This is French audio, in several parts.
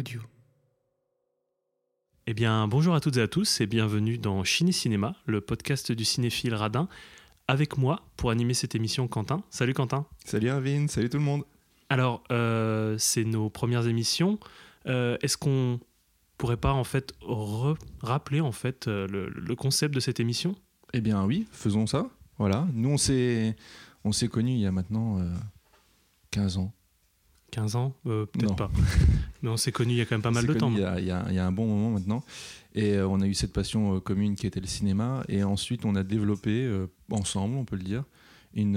audio. Eh bien, bonjour à toutes et à tous et bienvenue dans Chini Cinéma, le podcast du cinéphile radin. Avec moi pour animer cette émission, Quentin. Salut Quentin. Salut Arvin, salut tout le monde. Alors, euh, c'est nos premières émissions. Euh, Est-ce qu'on pourrait pas en fait rappeler en fait euh, le, le concept de cette émission? Eh bien oui, faisons ça. Voilà, nous on s'est on s'est connus il y a maintenant euh, 15 ans. 15 ans Euh, Peut-être pas. Mais on s'est connus il y a quand même pas mal de temps. Il y, a, il y a- il y a un bon moment maintenant. Et euh, on a eu cette passion euh, commune qui était le cinéma. Et ensuite on a développé ensemble, on peut le dire, une,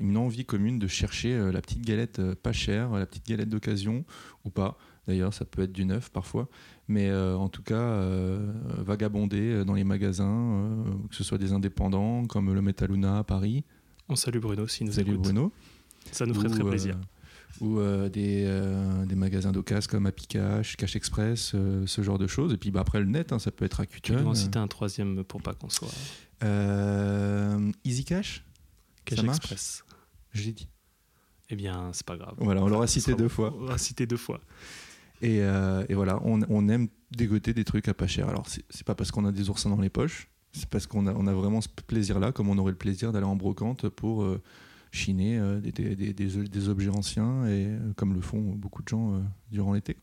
une envie commune de chercher la petite galette pas chère, la petite galette d'occasion ou pas. D'ailleurs, ça peut être du neuf parfois. Mais en tout cas, vagabonder dans les magasins, que ce soit des indépendants comme le Metaluna à Paris. On salue Bruno s'il nous Salut écoute. Bruno. Ça nous ferait très ou, plaisir. Ou euh, des, euh, des magasins d'occasion comme Happy Cash, Cash Express, euh, ce genre de choses. Et puis bah, après le net, hein, ça peut être Tu Rakuten. dois en citer un troisième pour pas qu'on soit Euh, Easy Cash Cash Ça Express. Je l'ai dit. Eh bien, c'est pas grave. Voilà, on l'aura cité deux fois. On l'aura cité deux fois. Et, et voilà, on, on aime dégoter des trucs à pas cher. Alors c'est pas parce qu'on a des oursins dans les poches, c'est parce qu'on a, on a vraiment ce plaisir-là, comme on aurait le plaisir d'aller en brocante pour chiner euh, des, des- des- des- des objets anciens, et euh, comme le font beaucoup de gens euh, durant l'été.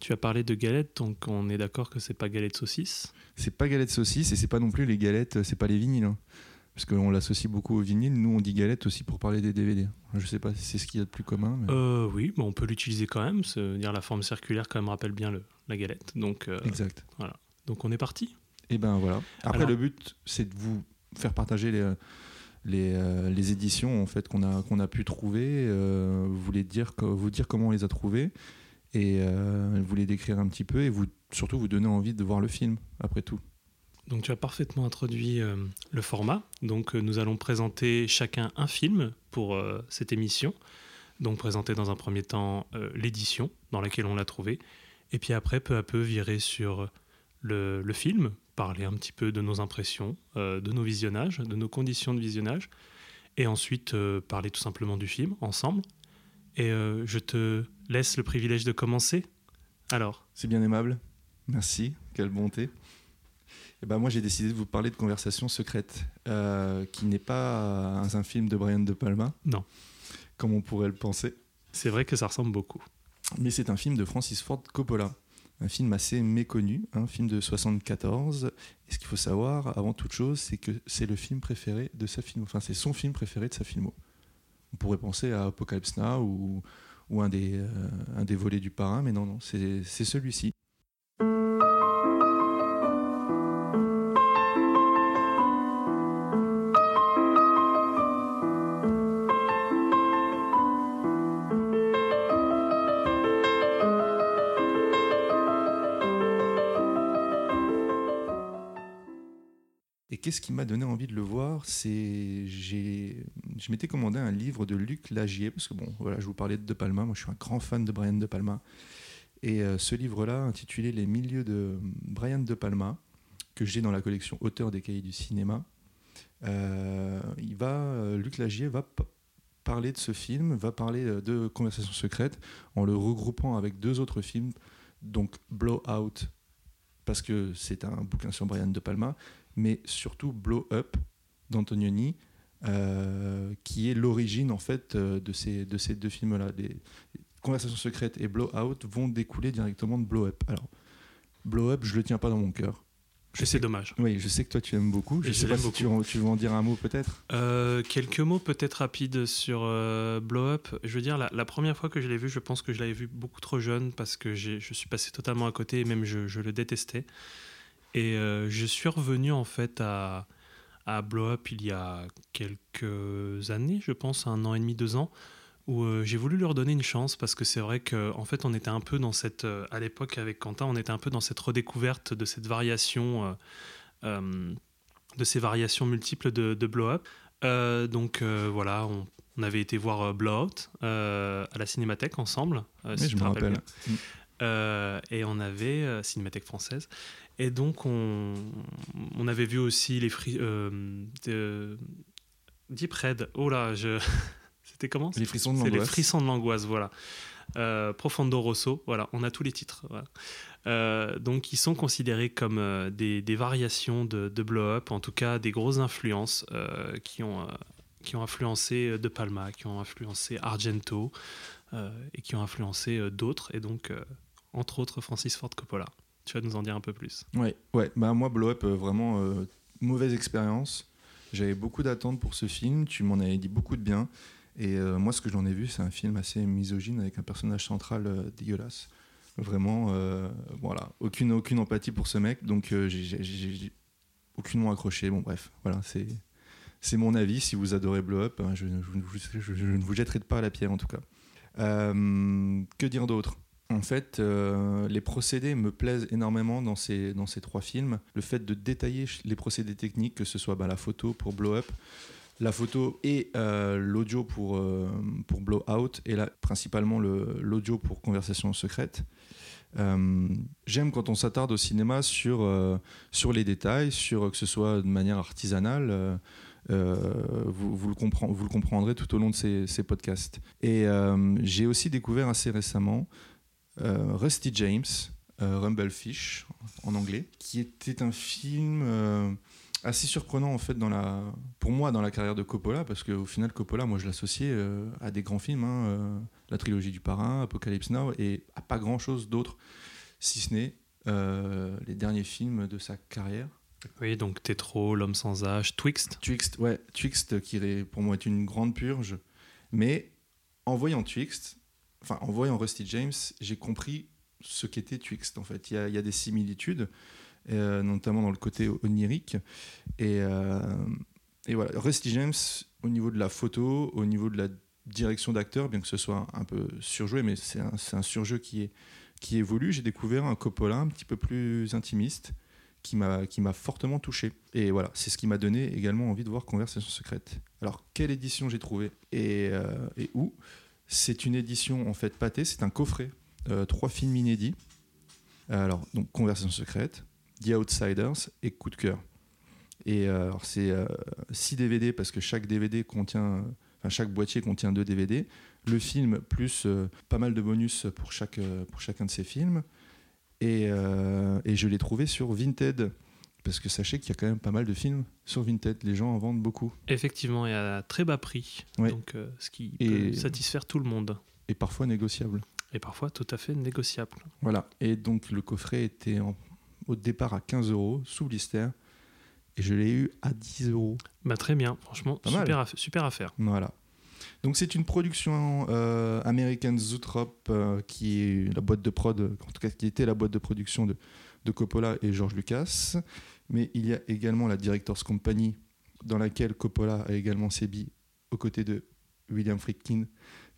Tu as parlé de galettes, donc on est d'accord que c'est pas galette saucisse. C'est pas galette saucisse et c'est pas non plus les galettes, c'est pas les vinyles. hein. Parce qu'on l'associe beaucoup au vinyle. Nous, on dit galette aussi pour parler des DVD. Je sais pas si c'est ce qu'il y a de plus commun. mais- Euh, oui, mais on peut l'utiliser quand même. Dire la forme circulaire quand même rappelle bien le, la galette. Donc, Exact. donc on est parti. Et ben voilà. Après, Alors- le but, c'est de vous faire partager les, les, euh, les éditions en fait qu'on a, qu'on a pu trouver. euh, vous, les dire, co- vous dire comment on les a trouvées et euh, vous les décrire un petit peu et vous, surtout vous donner envie de voir le film après tout. Donc tu as parfaitement introduit euh, le format. Donc euh, nous allons présenter chacun un film pour euh, cette émission. Donc présenter dans un premier temps euh, l'édition dans laquelle on l'a trouvé. Et puis après, peu à peu, virer sur le film, parler un petit peu de nos impressions, euh, de nos visionnages, de nos conditions de visionnage. Et ensuite, euh, parler tout simplement du film ensemble. Et euh, je te laisse le privilège de commencer. Alors, C'est bien aimable. Merci. Quelle bonté. Et ben moi, j'ai décidé de vous parler de Conversation secrète, qui n'est pas un film de Brian De Palma. Non. Comme on pourrait le penser. c'est vrai que ça ressemble beaucoup. Mais c'est un film de Francis Ford Coppola. Un film assez méconnu, un film de 74. Et ce qu'il faut savoir, avant toute chose, c'est que c'est le film préféré de sa film. Enfin, c'est son film préféré de sa filmo. On pourrait penser à Apocalypse Now ou, un, des, euh, un des volets du parrain, mais non, non, c'est celui-ci. Qu'est-ce qui m'a donné envie de le voir C'est j'ai je m'étais commandé un livre de Luc Lagier parce que bon voilà je vous parlais de De Palma, moi je suis un grand fan de Brian De Palma. Et euh, ce livre-là intitulé Les milieux de Brian De Palma que j'ai dans la collection Auteurs des cahiers du cinéma, euh, il va euh, Luc Lagier va parler de ce film, va parler de Conversation secrète en le regroupant avec deux autres films donc Blowout parce que c'est un bouquin sur Brian De Palma mais surtout Blow Up d'Antonioni, euh, qui est l'origine en fait euh, de ces, de ces deux films-là. Les Conversations secrètes et Blow Out vont découler directement de Blow Up. Alors, Blow Up, je le tiens pas dans mon cœur. Et c'est dommage. Oui, je sais que toi tu aimes beaucoup. Je Et sais je pas si tu, tu veux en dire un mot peut-être? Euh, quelques mots peut-être rapides sur euh, Blow Up. Je veux dire, la, la première fois que je l'ai vu, je pense que je l'avais vu beaucoup trop jeune parce que je suis passé totalement à côté et même je, je le détestais. Et euh, je suis revenu en fait à, à Blow Up il y a quelques années, je pense, un an et demi, deux ans, où euh, j'ai voulu lui redonner une chance parce que c'est vrai qu'en en fait on était un peu dans cette, euh, à l'époque avec Quentin, on était un peu dans cette redécouverte de cette variation, de ces variations multiples de, de Blow Up. Donc voilà, on, on avait été voir euh, Blowout à la Cinémathèque ensemble. si je me rappelle. bien. Euh, et on avait euh, Cinémathèque française. Et donc on, on avait vu aussi les fri euh, de- Deep Red. Oh là, je... c'était comment? Les frissons de les l'angoisse. frissons de l'angoisse, voilà. Euh, Profondo Rosso, voilà, on a tous les titres. Euh, donc, ils sont considérés comme euh, des, variations de, Blow Up, en tout cas des grosses influences qui, ont, qui ont influencé De Palma, qui ont influencé Argento et qui ont influencé d'autres, et donc, entre autres, Francis Ford Coppola. Tu vas nous en dire un peu plus. Ouais, ouais. Bah, moi, Blow Up, vraiment mauvaise expérience. J'avais beaucoup d'attentes pour ce film, tu m'en avais dit beaucoup de bien. Et euh, moi, ce que j'en ai vu, c'est un film assez misogyne avec un personnage central euh, dégueulasse. Vraiment, euh, voilà, aucune, aucune empathie pour ce mec, donc j'ai aucunement accroché. Bon, bref, voilà, c'est. C'est mon avis. Si vous adorez Blow Up, hein, je, je, ne vous jetterai pas à la pierre en tout cas. que dire d'autre? En fait, les procédés me plaisent énormément dans ces, dans ces trois films. Le fait de détailler les procédés techniques, que ce soit bah, la photo pour Blow Up, la photo et euh, l'audio pour, euh, pour Blowout et là, principalement l'audio pour Conversation secrète. Euh, j'aime quand on s'attarde au cinéma sur, sur les détails, sur que ce soit de manière artisanale. vous, vous, le vous, le comprendrez tout au long de ces, ces podcasts. Et j'ai aussi découvert assez récemment Rusty James, Rumblefish en anglais, qui était un film assez surprenant en fait dans la, pour moi dans la carrière de Coppola parce qu'au final Coppola moi je l'associais euh, à des grands films, hein, euh, la trilogie du parrain, Apocalypse Now et à pas grand chose d'autre si ce n'est euh, les derniers films de sa carrière. Oui donc Tétro, L'homme sans âge, Twixt. Twixt ouais Twixt qui pour moi est une grande purge mais en voyant Twixt, en voyant Rusty James j'ai compris ce qu'était Twixt en fait il y a, des similitudes euh, notamment dans le côté onirique. Et, euh, et voilà, Rusty James, au niveau de la photo, au niveau de la direction d'acteur, bien que ce soit un peu surjoué, mais c'est un, un, surjeu qui, évolue. J'ai découvert un Coppola un petit peu plus intimiste qui m'a qui m'a fortement touché. Et voilà, c'est ce qui m'a donné également envie de voir Conversation secrète. Alors, quelle édition j'ai trouvé et, euh, et, où? C'est une édition en fait pâtée, c'est un coffret, trois films inédits. Alors, donc Conversation secrète, The Outsiders et Coup de cœur. Et euh, c'est 6 euh, DVD parce que chaque DVD contient, enfin chaque boîtier contient 2 DVD. Le film plus euh, pas mal de bonus pour, chaque, pour chacun de ces films. Et je l'ai trouvé sur Vinted. Parce que sachez qu'il y a quand même pas mal de films sur Vinted. Les gens en vendent beaucoup. Effectivement, et à très bas prix. Donc, ce qui peut satisfaire tout le monde. Et parfois négociable. Et parfois tout à fait négociable. Voilà. Et donc le coffret était en au départ à 15 euros sous blister et je l'ai eu à 10 euros. Bah, très bien, franchement, super, super affaire. Voilà. Donc c'est une production euh, américaine Zootrop euh, qui est la boîte de prod, en tout cas qui était la boîte de production de, de Coppola et George Lucas. Mais il y a également la Directors Company dans laquelle Coppola a également sébi aux côtés de William Friedkin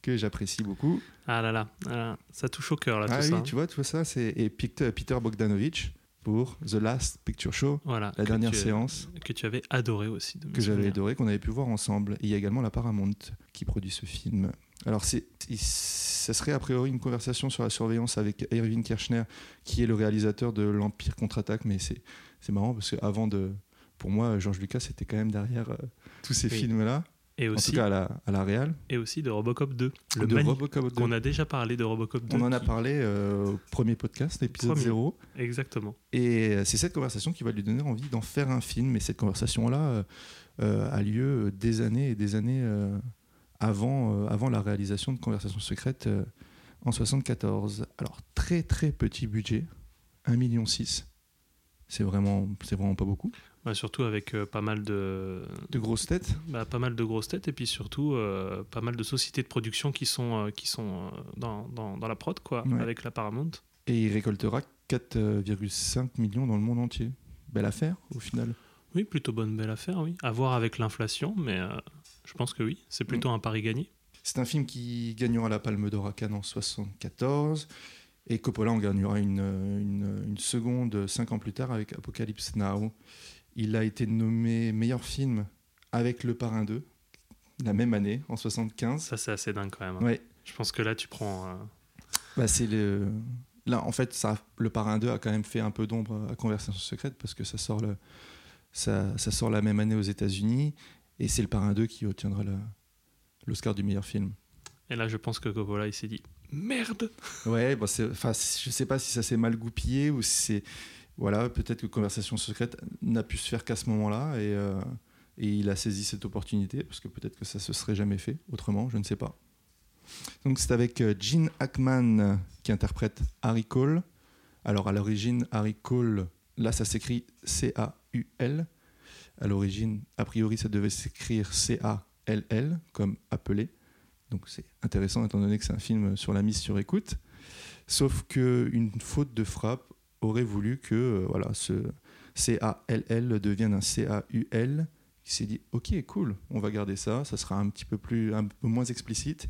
que j'apprécie beaucoup. Ah là là, ça touche au cœur là. Ah tout oui, tu vois, tout ça, c'est et Peter, Bogdanovich pour The Last Picture Show, voilà, la dernière séance. Que tu avais adoré aussi. que j'avais adoré, qu'on avait pu voir ensemble. il y a également la Paramount qui produit ce film. Alors, c'est, ça serait a priori une conversation sur la surveillance avec Irving Kirchner, qui est le réalisateur de l'Empire contre-attaque, mais c'est, marrant parce que avant de. Pour moi, George Lucas était quand même derrière euh, tous ces films-là. Et aussi, en tout cas à la, à la Real. Et aussi de Robocop 2. Le de Robocop 2. On a déjà parlé de Robocop 2. On en a parlé euh, au premier podcast, épisode 0. Exactement. Et euh, c'est cette conversation qui va lui donner envie d'en faire un film. Et cette conversation-là euh, a lieu des années et des années avant, avant la réalisation de Conversation secrète en 74. Alors, très très petit budget, 1,6 million. C'est vraiment, vraiment pas beaucoup. Bah, surtout avec euh, pas mal de... De grosses têtes bah, Pas mal de grosses têtes et puis surtout euh, pas mal de sociétés de production qui sont, euh, qui sont dans, dans, dans, la prod, quoi, avec la Paramount. Et il récoltera 4,5 millions dans le monde entier. Belle affaire, au final. Oui, plutôt bonne belle affaire, oui. À voir avec l'inflation, mais je pense que oui, c'est plutôt mm. un pari gagné. C'est un film qui gagnera la Palme d'Or à Cannes en 74. Et Coppola en gagnera une, une, une, seconde cinq ans plus tard avec Apocalypse Now. Il a été nommé meilleur film avec Le Parrain 2, la même année, en 75. Ça, c'est assez dingue quand même. Hein. Ouais. Je pense que là, tu prends. Euh, bah, c'est le. Là, en fait, ça, Le Parrain 2 a quand même fait un peu d'ombre à Conversation secrète parce que ça sort, le, ça, ça sort la même année aux États-Unis et c'est Le Parrain 2 qui obtiendra l'Oscar du meilleur film. Et là, je pense que Coppola, il s'est dit Merde Ouais, bon, c'est, enfin, je sais pas si ça s'est mal goupillé ou si c'est. Voilà, peut-être que Conversation secrète n'a pu se faire qu'à ce moment-là et, euh, et il a saisi cette opportunité parce que peut-être que ça se serait jamais fait autrement, je ne sais pas. Donc c'est avec euh, Gene Hackman qui interprète Harry Cole. Alors à l'origine, Harry Cole, là ça s'écrit C-A-U-L. À l'origine, a priori, ça devait s'écrire C-A-L-L, comme appelé. Donc c'est intéressant étant donné que c'est un film sur la mise sur écoute. Sauf qu'une faute de frappe aurait voulu que euh, voilà, ce C-A-L-L devienne un C-A-U-L. Il s'est dit, ok, cool, on va garder ça, ça sera un petit peu, plus, peu moins explicite.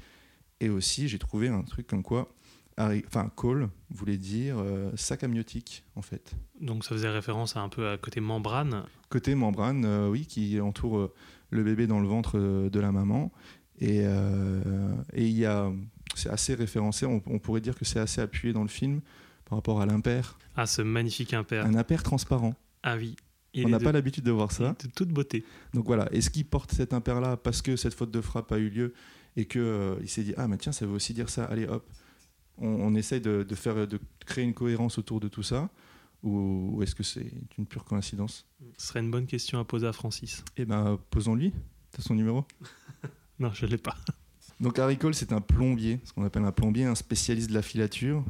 Et aussi, j'ai trouvé un truc comme quoi, enfin, call voulait dire euh, sac amniotique, en fait. Donc ça faisait référence à un peu à côté membrane. Côté membrane, euh, oui, qui entoure euh, le bébé dans le ventre de la maman. Et, et il y a, c'est assez référencé, on, pourrait dire que c'est assez appuyé dans le film par rapport à l'impair. Ah, ce magnifique impair. Un impair transparent. Ah oui. on n'a pas l'habitude de voir ça. De toute beauté. Donc voilà, est-ce qu'il porte cet impair-là parce que cette faute de frappe a eu lieu et qu'il euh, il s'est dit ah mais tiens ça veut aussi dire ça allez hop on, essaye de, faire de créer une cohérence autour de tout ça ou, est-ce que c'est une pure coïncidence? Ce serait une bonne question à poser à Francis. Eh ben posons-lui. T'as son numéro? Non, je l'ai pas. Donc Harry Cole, c'est un plombier, ce qu'on appelle un plombier, un spécialiste de la filature.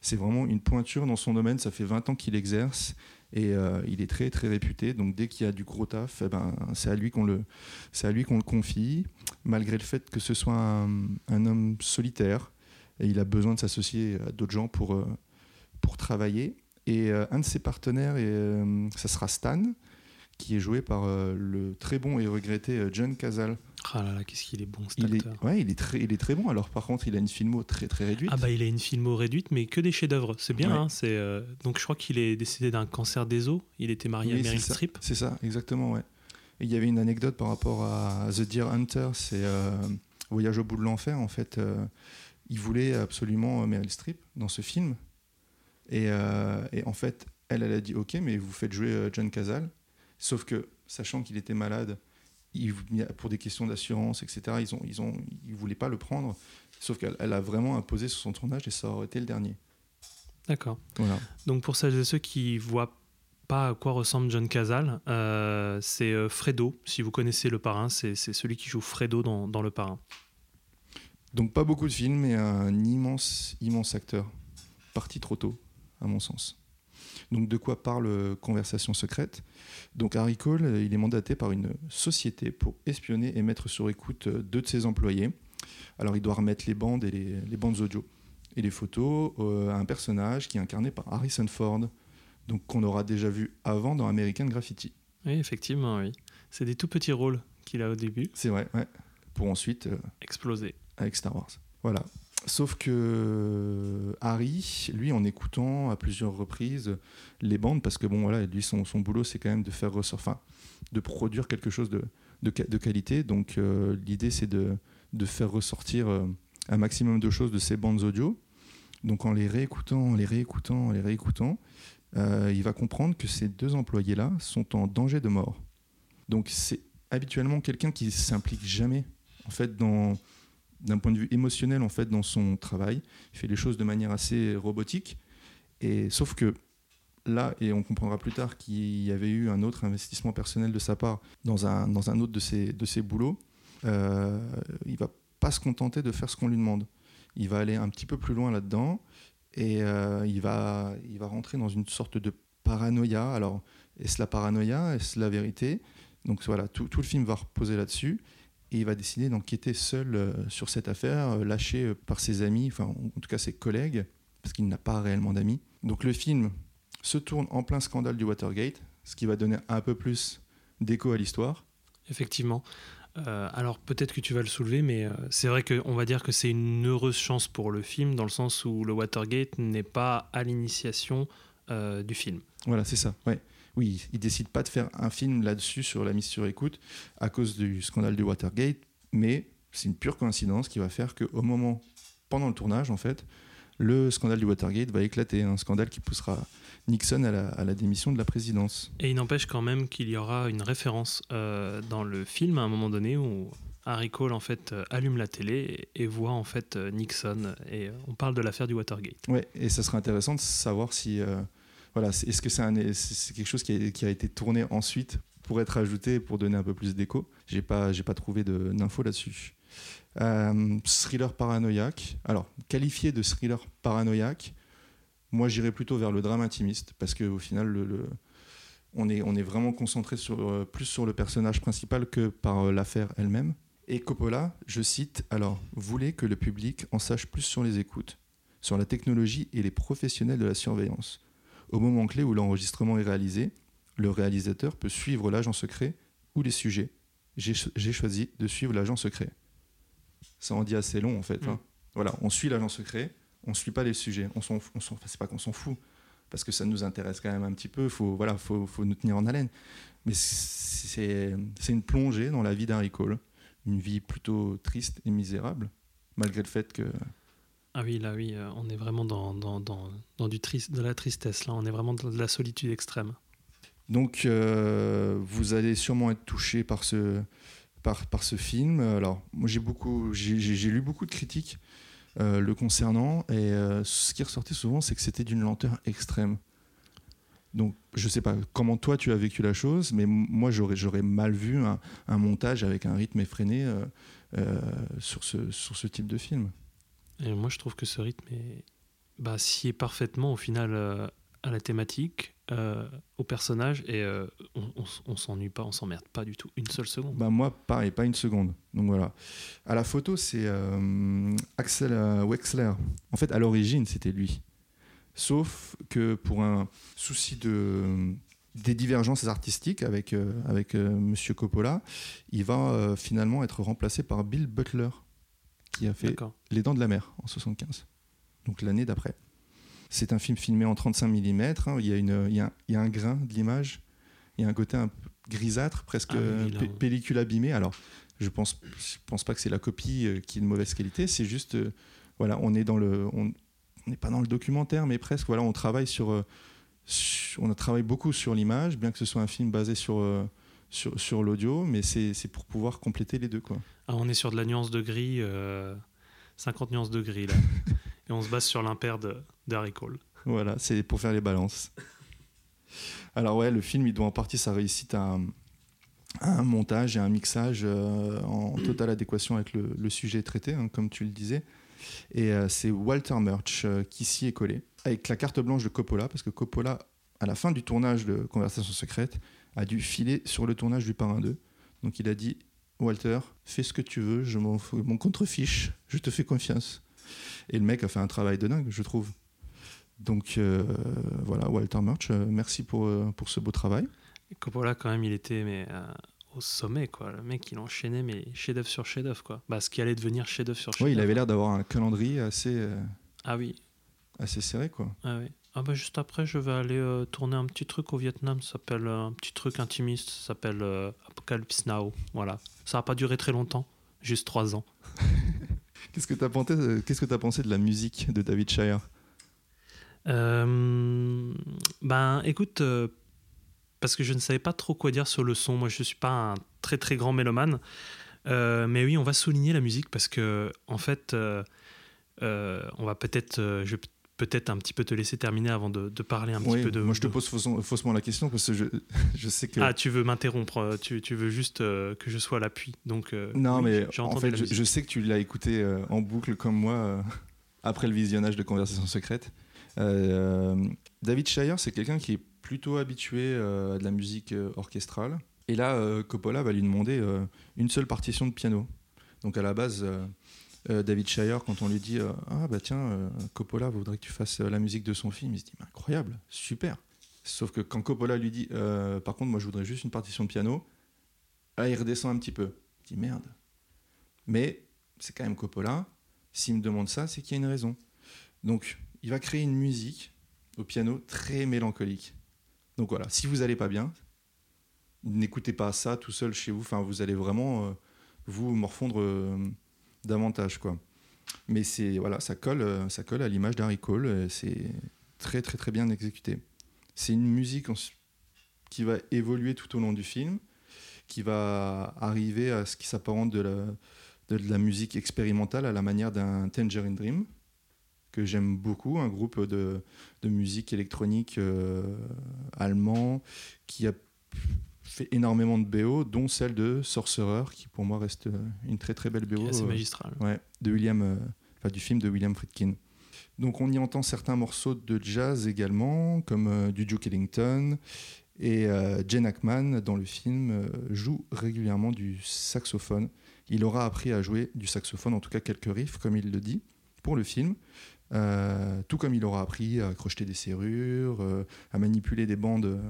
C'est vraiment une pointure dans son domaine, ça fait 20 ans qu'il exerce et euh, il est très très réputé. Donc dès qu'il y a du gros taf, eh ben, c'est à lui qu'on le, c'est à lui qu'on le confie, malgré le fait que ce soit un, homme solitaire et il a besoin de s'associer à d'autres gens pour, euh, pour travailler. Et euh, un de ses partenaires, et, ça sera Stan, qui est joué par le très bon et regretté John Cazale. Ah là là, qu'est-ce qu'il est bon cet il acteur. Est, ouais, il est très, il est très bon. Alors par contre, il a une filmo très très réduite. Ah bah il a une filmo réduite, mais que des chefs-d'œuvre. C'est bien. Hein, c'est euh, donc je crois qu'il est décédé d'un cancer des os. Il était marié à Meryl Streep. C'est ça, exactement, ouais. il y avait une anecdote par rapport à The Deer Hunter, c'est euh, Voyage au bout de l'enfer. En fait, euh, il voulait absolument Meryl Streep dans ce film, et, et, en fait, elle, elle a dit OK, mais vous faites jouer John Cazale. Sauf que sachant qu'il était malade pour des questions d'assurance, etc., ils ont, ils ont, ils voulaient pas le prendre. Sauf qu'elle a vraiment imposé sur son tournage et ça aurait été le dernier. D'accord. Voilà. Donc pour celles et ceux qui voient pas à quoi ressemble John euh, c'est euh, Fredo. Si vous connaissez Le Parrain, c'est celui qui joue Fredo dans, dans, Le Parrain. Donc pas beaucoup de films, mais un immense, immense acteur. Parti trop tôt, à mon sens. Donc de quoi parle Conversation secrète? Donc Harry Cole, il est mandaté par une société pour espionner et mettre sur écoute deux de ses employés. Alors il doit remettre les bandes et les, bandes audio et les photos euh, à un personnage qui est incarné par Harrison Ford, donc qu'on aura déjà vu avant dans American Graffiti. Oui, effectivement, oui. C'est des tout petits rôles qu'il a au début. C'est vrai, ouais. Pour ensuite euh, exploser avec Star Wars. Voilà. Sauf que euh, Harry, lui, en écoutant à plusieurs reprises les bandes, parce que bon, voilà, lui, son, boulot, c'est quand même de faire enfin, de produire quelque chose de, de, qualité. Donc, euh, l'idée, c'est de, de, faire ressortir euh, un maximum de choses de ces bandes audio. Donc, en les réécoutant, les réécoutant, les réécoutant, il va comprendre que ces deux employés-là sont en danger de mort. Donc, c'est habituellement quelqu'un qui s'implique jamais, en fait, dans d'un point de vue émotionnel en fait dans son travail. Il fait les choses de manière assez robotique. Et sauf que là, et on comprendra plus tard qu'il y avait eu un autre investissement personnel de sa part dans un, dans un autre de ses, de boulots, euh, il va pas se contenter de faire ce qu'on lui demande. Il va aller un petit peu plus loin là-dedans et euh, il, va, il va rentrer dans une sorte de paranoïa. Alors, est-ce la paranoïa? Est-ce la vérité? Donc voilà, tout, tout le film va reposer là-dessus et il va décider d'enquêter seul euh, sur cette affaire, euh, lâché euh, par ses amis, enfin en tout cas ses collègues, parce qu'il n'a pas réellement d'amis. Donc le film se tourne en plein scandale du Watergate, ce qui va donner un peu plus d'écho à l'histoire. Effectivement. alors peut-être que tu vas le soulever, mais c'est vrai qu'on va dire que c'est une heureuse chance pour le film, dans le sens où le Watergate n'est pas à l'initiation du film. Voilà, c'est ça. Ouais oui, il décide pas de faire un film là-dessus sur la mise sur écoute à cause du scandale du Watergate, mais c'est une pure coïncidence qui va faire qu'au moment, pendant le tournage en fait, le scandale du Watergate va éclater, un scandale qui poussera Nixon à la, démission de la présidence. Et il n'empêche quand même qu'il y aura une référence euh, dans le film à un moment donné où Harry Cole en fait allume la télé et, voit en fait Nixon et on parle de l'affaire du Watergate. Ouais, et ça serait intéressant de savoir si voilà, est-ce que c'est quelque chose qui a, été tourné ensuite pour être ajouté pour donner un peu plus d'écho? J'ai pas pas trouvé d'infos là-dessus. thriller paranoïaque. Alors, qualifié de thriller paranoïaque, moi j'irais plutôt vers le drame intimiste parce qu'au final on est, on est vraiment concentré sur, euh, plus sur le personnage principal que par euh, l'affaire elle-même. Et Coppola, je cite, alors, voulait que le public en sache plus sur les écoutes, sur la technologie et les professionnels de la surveillance. Au moment clé où l'enregistrement est réalisé, le réalisateur peut suivre l'agent secret ou les sujets. J'ai choisi de suivre l'agent secret. Ça en dit assez long en fait. Hein. Mm. Voilà, on suit l'agent secret, on ne suit pas les sujets. On s'en, on c'est pas qu'on s'en fout, parce que ça nous intéresse quand même un petit peu. Faut voilà, faut, faut nous tenir en haleine. Mais c'est une plongée dans la vie d'Harry Cole, une vie plutôt triste et misérable, malgré le fait que ah oui, là, oui, euh, on est vraiment dans, dans, dans, dans du triste, de la tristesse, là, on est vraiment dans de la solitude extrême. Donc, euh, vous allez sûrement être touché par ce, par, par ce film. Alors, moi, j'ai beaucoup, j'ai lu beaucoup de critiques euh, le concernant. Et ce qui ressortait souvent, c'est que c'était d'une lenteur extrême. Donc, je sais pas comment toi tu as vécu la chose, mais moi j'aurais, mal vu un, montage avec un rythme effréné sur, ce, sur ce type de film. Et moi je trouve que ce rythme est, bah, parfaitement au final à la thématique, euh, au personnage, et euh, on, on, s'ennuie pas, on s'emmerde pas du tout, une seule seconde. Bah moi, pareil, pas une seconde. Donc voilà. À la photo, c'est euh, Axel Wexler. En fait, à l'origine, c'était lui. Sauf que pour un souci de des divergences artistiques avec, avec Monsieur Coppola, il va finalement être remplacé par Bill Butler, qui a fait Les Dents de la Mer en 75, donc l'année d'après. C'est un film filmé en 35 mm. Hein. Il, y a une, il, y a, il, y a un grain de l'image. Il y a un côté un peu grisâtre, presque ah pellicule abîmée. Alors, je pense, je pense pas que c'est la copie euh, qui est de mauvaise qualité. C'est juste, euh, voilà, on est dans le, on n'est pas dans le documentaire, mais presque. Voilà, on travaille sur, euh, on a travaillé beaucoup sur l'image, bien que ce soit un film basé sur sur, sur l'audio, mais c'est pour pouvoir compléter les deux. Quoi. Ah, on est sur de la nuance de gris, 50 nuances de gris là. Et on se base sur l'impair de, Harry Cole. Voilà, c'est pour faire les balances. Alors ouais, le film, il doit en partie sa réussite à, un montage et un mixage euh, en totale adéquation avec le, sujet traité, hein, comme tu le disais. Et euh, c'est Walter Murch euh, qui s'y est collé, avec la carte blanche de Coppola, parce que Coppola, à la fin du tournage de Conversation secrète, a dû filer sur le tournage du Parrain 2. Donc il a dit, Walter, fais ce que tu veux, je m'en contrefiche, je te fais confiance. Et le mec a fait un travail de dingue, je trouve. Donc euh, voilà, Walter Murch, euh, merci pour, euh, pour ce beau travail. Et Coppola, quand même, il était mais, au sommet, quoi. Le mec, il enchaînait mais chef-d'œuvre sur chef-d'œuvre, quoi. Bah, ce qui allait devenir chef-d'œuvre sur chef-d'œuvre. Oui, il avait l'air d'avoir un calendrier assez. ah oui. Assez serré, quoi. Ah oui. Ah bah juste après, je vais aller tourner un petit truc au Vietnam, ça s'appelle un petit truc intimiste, ça s'appelle Apocalypse Now. Voilà. Ça n'a pas duré très longtemps, juste trois ans. Qu'est-ce que tu as, pensé, euh, qu'est-ce que as pensé de la musique de David Shire? Euh, Ben écoute, euh, parce que je ne savais pas trop quoi dire sur le son. Moi, je ne suis pas un très très grand mélomane. mais oui, on va souligner la musique parce que, en fait, on va peut-être. je peut-être un petit peu te laisser terminer avant de, parler un petit peu de. Moi, je te pose faussement, la question parce que je, je sais que. Ah, tu veux m'interrompre, euh, tu, tu, veux juste euh, que je sois à l'appui. Donc, euh, non, mais en fait, je, sais que tu l'as écouté en boucle comme moi après le visionnage de Conversation secrète. David Shire, c'est quelqu'un qui est plutôt habitué à de la musique orchestrale. Et là, Coppola va lui demander une seule partition de piano. Donc à la base, euh, David Shire, quand on lui dit euh, Ah, bah tiens, euh, Coppola voudrait que tu fasses la musique de son film, il se dit Incroyable, super. Sauf que quand Coppola lui dit Par contre, moi je voudrais juste une partition de piano, là il redescend un petit peu. Il dit Merde. Mais c'est quand même Coppola. S'il me demande ça, c'est qu'il y a une raison. Donc, il va créer une musique au piano très mélancolique. Donc voilà, si vous n'allez pas bien, n'écoutez pas ça tout seul chez vous. Enfin, vous allez vraiment vous morfondre davantage quoi. Mais c'est voilà, ça colle, euh, ça colle à l'image d'Harry Cole. C'est très très très bien exécuté. C'est une musique qui va évoluer tout au long du film, qui va arriver à ce qui s'apparente de la, de, la musique expérimentale à la manière d'un Tangerine Dream, que j'aime beaucoup, un groupe de, de musique électronique euh, allemand qui a fait énormément de BO, dont celle de Sorcerer, qui pour moi reste une très très belle BO. C'est magistral. ouais, de William, enfin, du film de William Friedkin. Donc on y entend certains morceaux de jazz également, comme du Duke Ellington. Et Jen Ackman, dans le film, joue régulièrement du saxophone. Il aura appris à jouer du saxophone, en tout cas quelques riffs, comme il le dit, pour le film. Euh, tout comme il aura appris à crocheter des serrures, euh, à manipuler des bandes,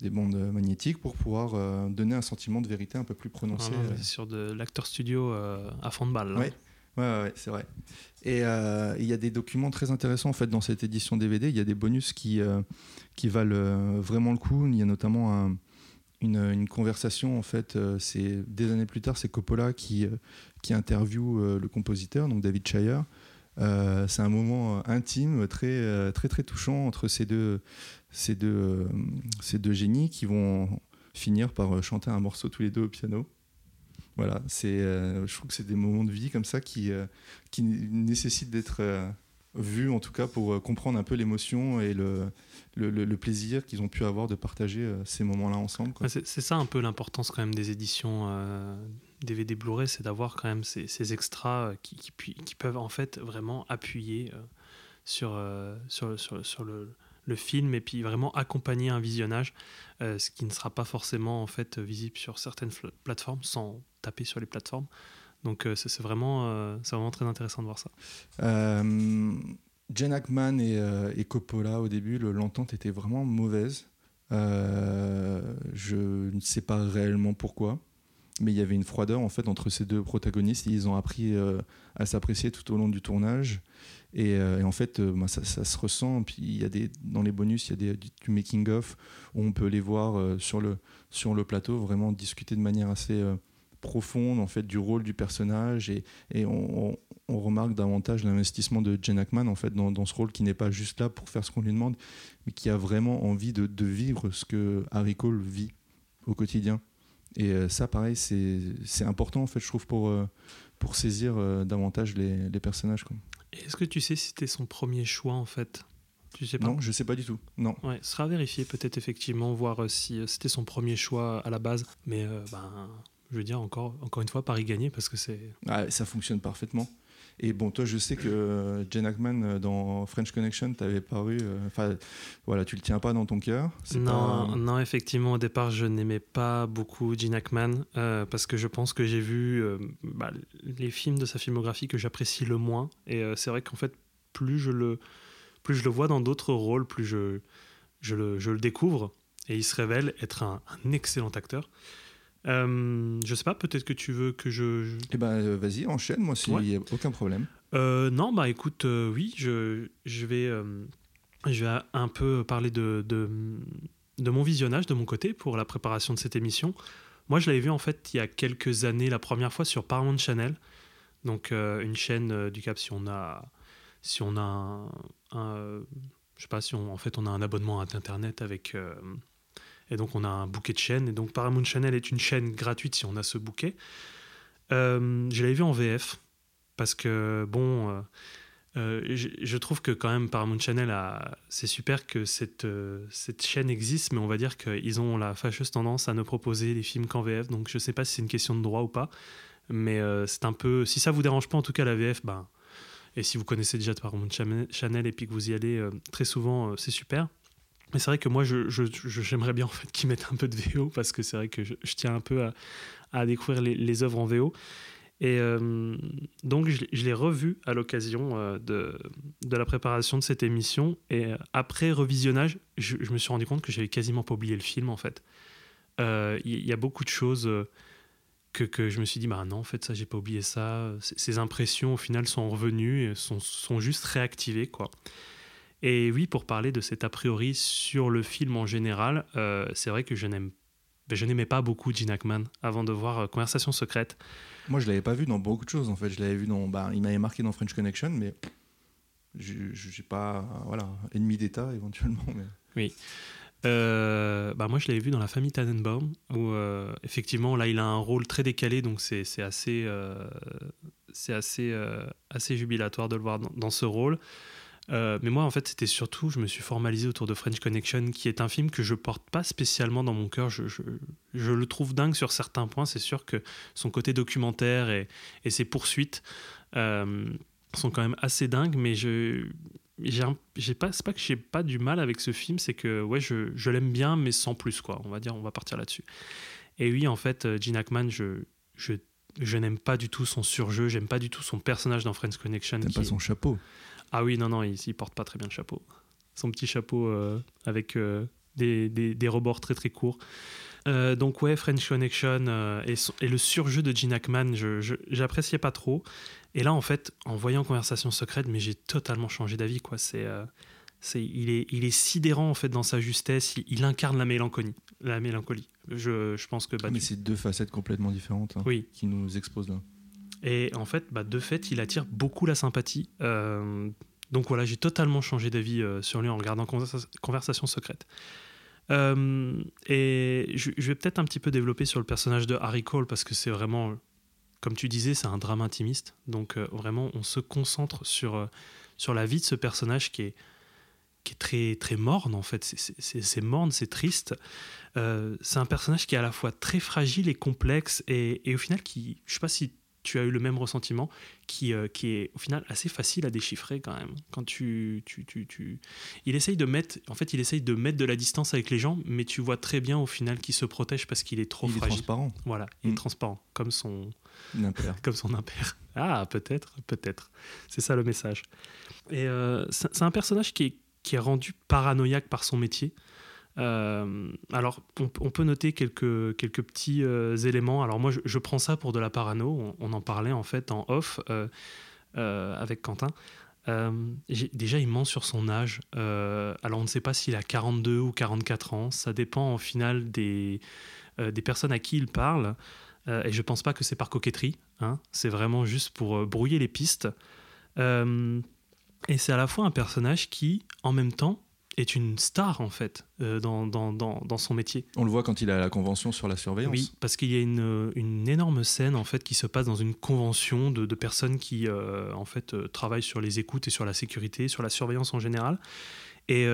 des bandes magnétiques pour pouvoir euh, donner un sentiment de vérité un peu plus prononcé. sur de l'acteur studio à fond de balle. Oui, ouais, c'est vrai. Et il y a des documents très intéressants en fait dans cette édition DVD. Il y a des bonus qui, qui valent vraiment le coup. Il y a notamment un, une, conversation en fait. c'est des années plus tard, c'est Coppola qui, qui interviewe le compositeur, donc David Shire. Euh, c'est un moment euh, intime, très, euh, très, très touchant entre ces deux, ces, deux, ces deux génies qui vont finir par chanter un morceau tous les deux au piano. Voilà, c'est, je trouve que c'est des moments de vie comme ça qui, qui nécessitent d'être vus, en tout cas, pour comprendre un peu l'émotion et le, le, le, plaisir qu'ils ont pu avoir de partager ces moments-là ensemble. C'est, ça un peu l'importance quand même des éditions DVD Blu-ray, c'est d'avoir quand même ces, extras qui, qui, peuvent en fait vraiment appuyer euh, sur, euh, le, film et puis vraiment accompagner un visionnage, euh, ce qui ne sera pas forcément en fait visible sur certaines plateformes sans taper sur les plateformes. Donc c'est vraiment, très intéressant de voir ça. Jen Ackman et, et, Coppola, au début, l'entente était vraiment mauvaise. je ne sais pas réellement pourquoi mais il y avait une froideur en fait entre ces deux protagonistes. Ils ont appris euh, à s'apprécier tout au long du tournage. Et, euh, en fait, euh, bah, ça, se ressent. Puis il y a des, dans les bonus, il y a des, du making of où on peut les voir sur, le, sur le plateau vraiment discuter de manière assez profonde en fait du rôle du personnage et, on, remarque davantage l'investissement de Jen Ackman en fait dans, ce rôle qui n'est pas juste là pour faire ce qu'on lui demande, mais qui a vraiment envie de vivre ce que Harry Cole vit au quotidien. Et euh, ça, pareil, c'est important, en fait, je trouve, pour, euh, pour saisir euh, davantage les, les personnages. Est-ce que tu sais si c'était son premier choix, en fait? Tu sais pas? Non, je sais pas du tout. Non. Ouais, ce sera vérifié peut-être effectivement, voir si c'était son premier choix à la base. Mais ben, je veux dire, encore, encore une fois, Paris gagné parce que c'est. Ah, ça fonctionne parfaitement. Et bon, toi, je sais que euh, Jen Ackman euh, dans French Connection t'avait paru. Euh, enfin, voilà, tu le tiens pas dans ton cœur. Non, non, effectivement, au départ, je n'aimais pas beaucoup Jen Ackman parce que je pense que j'ai vu bah, les films de sa filmographie que j'apprécie le moins. Et c'est vrai qu'en fait, plus je le, plus je le vois dans d'autres rôles, plus je, je, le, je le découvre. Et il se révèle être un, un excellent acteur. Euh, je sais pas, peut-être que tu veux que je. Eh ben, euh, vas-y, enchaîne, moi, s'il n'y a aucun problème. Euh, non, bah écoute, oui, je, je, vais, je vais un peu parler de, de, de, mon visionnage de mon côté pour la préparation de cette émission. Moi, je l'avais vu en fait il y a quelques années, la première fois sur Paramount Channel, donc une chaîne du Cap. Si on a, si on a un, je sais pas si on, en fait on a un abonnement à Internet avec et donc on a un bouquet de chaînes. Et donc Paramount Channel est une chaîne gratuite si on a ce bouquet. Euh, je l'avais vu en VF parce que bon, euh, euh, je, trouve que quand même Paramount Channel c'est super que cette, cette chaîne existe, mais on va dire qu'ils ont la fâcheuse tendance à ne proposer les films qu'en VF. Donc je sais pas si c'est une question de droit ou pas, mais c'est un peu, si ça vous dérange pas en tout cas la VF, ben et si vous connaissez déjà Paramount Channel et puis que vous y allez très souvent, c'est super. Mais c'est vrai que moi, j'aimerais je, je, bien en fait qu'ils mettent un peu de VO parce que c'est vrai que je, tiens un peu à, à découvrir les, œuvres en VO. Et euh, donc, je, l'ai revu à l'occasion euh, de, de, la préparation de cette émission. Et euh, après revisionnage, je, me suis rendu compte que j'avais quasiment pas oublié le film en fait. Il y, a beaucoup de choses que, que, je me suis dit, bah non, en fait, ça, j'ai pas oublié ça. Ces impressions, au final, sont revenues et sont, sont juste réactivées, quoi. Et oui, pour parler de cet a priori sur le film en général, euh, c'est vrai que je n'aime ben, je n'aimais pas beaucoup Gene Hackman avant de voir euh, Conversation secrète. Moi, je l'avais pas vu dans beaucoup de choses en fait. Je l'avais vu dans, bah, il m'avait marqué dans French Connection, mais je n'ai pas, voilà, ennemi d'État éventuellement. Mais... Oui. Euh, bah moi, je l'avais vu dans La famille Tannenbaum, où euh, effectivement, là, il a un rôle très décalé, donc c'est assez, c'est assez, assez jubilatoire de le voir dans, dans ce rôle. Mais moi, en fait, c'était surtout, je me suis formalisé autour de French Connection, qui est un film que je porte pas spécialement dans mon cœur. Je, je, je le trouve dingue sur certains points. C'est sûr que son côté documentaire et, et ses poursuites sont quand même assez dingues, mais je j'ai pas c'est pas que j'ai pas du mal avec ce film c'est que ouais je, je l'aime bien mais sans plus quoi on va dire on va partir là-dessus et oui en fait euh, Gene Hackman je je, je n'aime pas du tout son surjeu j'aime pas du tout son personnage dans Friends Connection t'aimes pas son chapeau ah oui non non il, il, porte pas très bien le chapeau son petit chapeau euh, avec euh, des, des, des, rebords très très courts euh, donc ouais, French Connection et, et, le surjeu de Gene Hackman, j'appréciais pas trop. Et là, en fait, en voyant Conversation secrète, mais j'ai totalement changé d'avis. quoi. C'est, il, est, il est sidérant en fait dans sa justesse. Il, incarne la mélancolie. La mélancolie. Je, je pense que. Bah, mais c'est deux facettes complètement différentes hein, oui. qui nous exposent là. Et en fait, bah, de fait, il attire beaucoup la sympathie. donc voilà, j'ai totalement changé d'avis sur lui en regardant Conversation secrète. Euh, et je, vais peut-être un petit peu développer sur le personnage de Harry Cole parce que c'est vraiment, comme tu disais, c'est un drame intimiste. Donc euh, vraiment, on se concentre sur, euh, sur la vie de ce personnage qui est, qui est très, très morne en fait. C'est morne, c'est triste. c'est un personnage qui est à la fois très fragile et complexe et, et au final qui, je sais pas si tu as eu le même ressentiment qui, euh, qui est au final assez facile à déchiffrer quand même. Quand tu, tu, tu, tu, Il essaye de mettre, en fait, il essaye de mettre de la distance avec les gens, mais tu vois très bien au final qu'il se protège parce qu'il est trop il fragile. Est transparent. Voilà, il est mm. transparent, comme son impère. comme son impère. Ah, peut-être, peut-être. C'est ça le message. Et euh, c'est un personnage qui est, qui est rendu paranoïaque par son métier. Euh, alors, on, peut noter quelques, quelques petits euh, éléments. Alors, moi, je, prends ça pour de la parano. On, en parlait en fait en off euh, avec Quentin. déjà, il ment sur son âge. alors, on ne sait pas s'il a 42 ou 44 ans. Ça dépend, au final, des, des personnes à qui il parle. et je ne pense pas que c'est par coquetterie. Hein. C'est vraiment juste pour brouiller les pistes. et c'est à la fois un personnage qui, en même temps, est une star en fait euh, dans, dans, dans, dans, son métier. On le voit quand il est à la convention sur la surveillance. Oui, parce qu'il y a une, une, énorme scène en fait qui se passe dans une convention de, de personnes qui euh, en fait euh, travaillent sur les écoutes et sur la sécurité, sur la surveillance en général. Et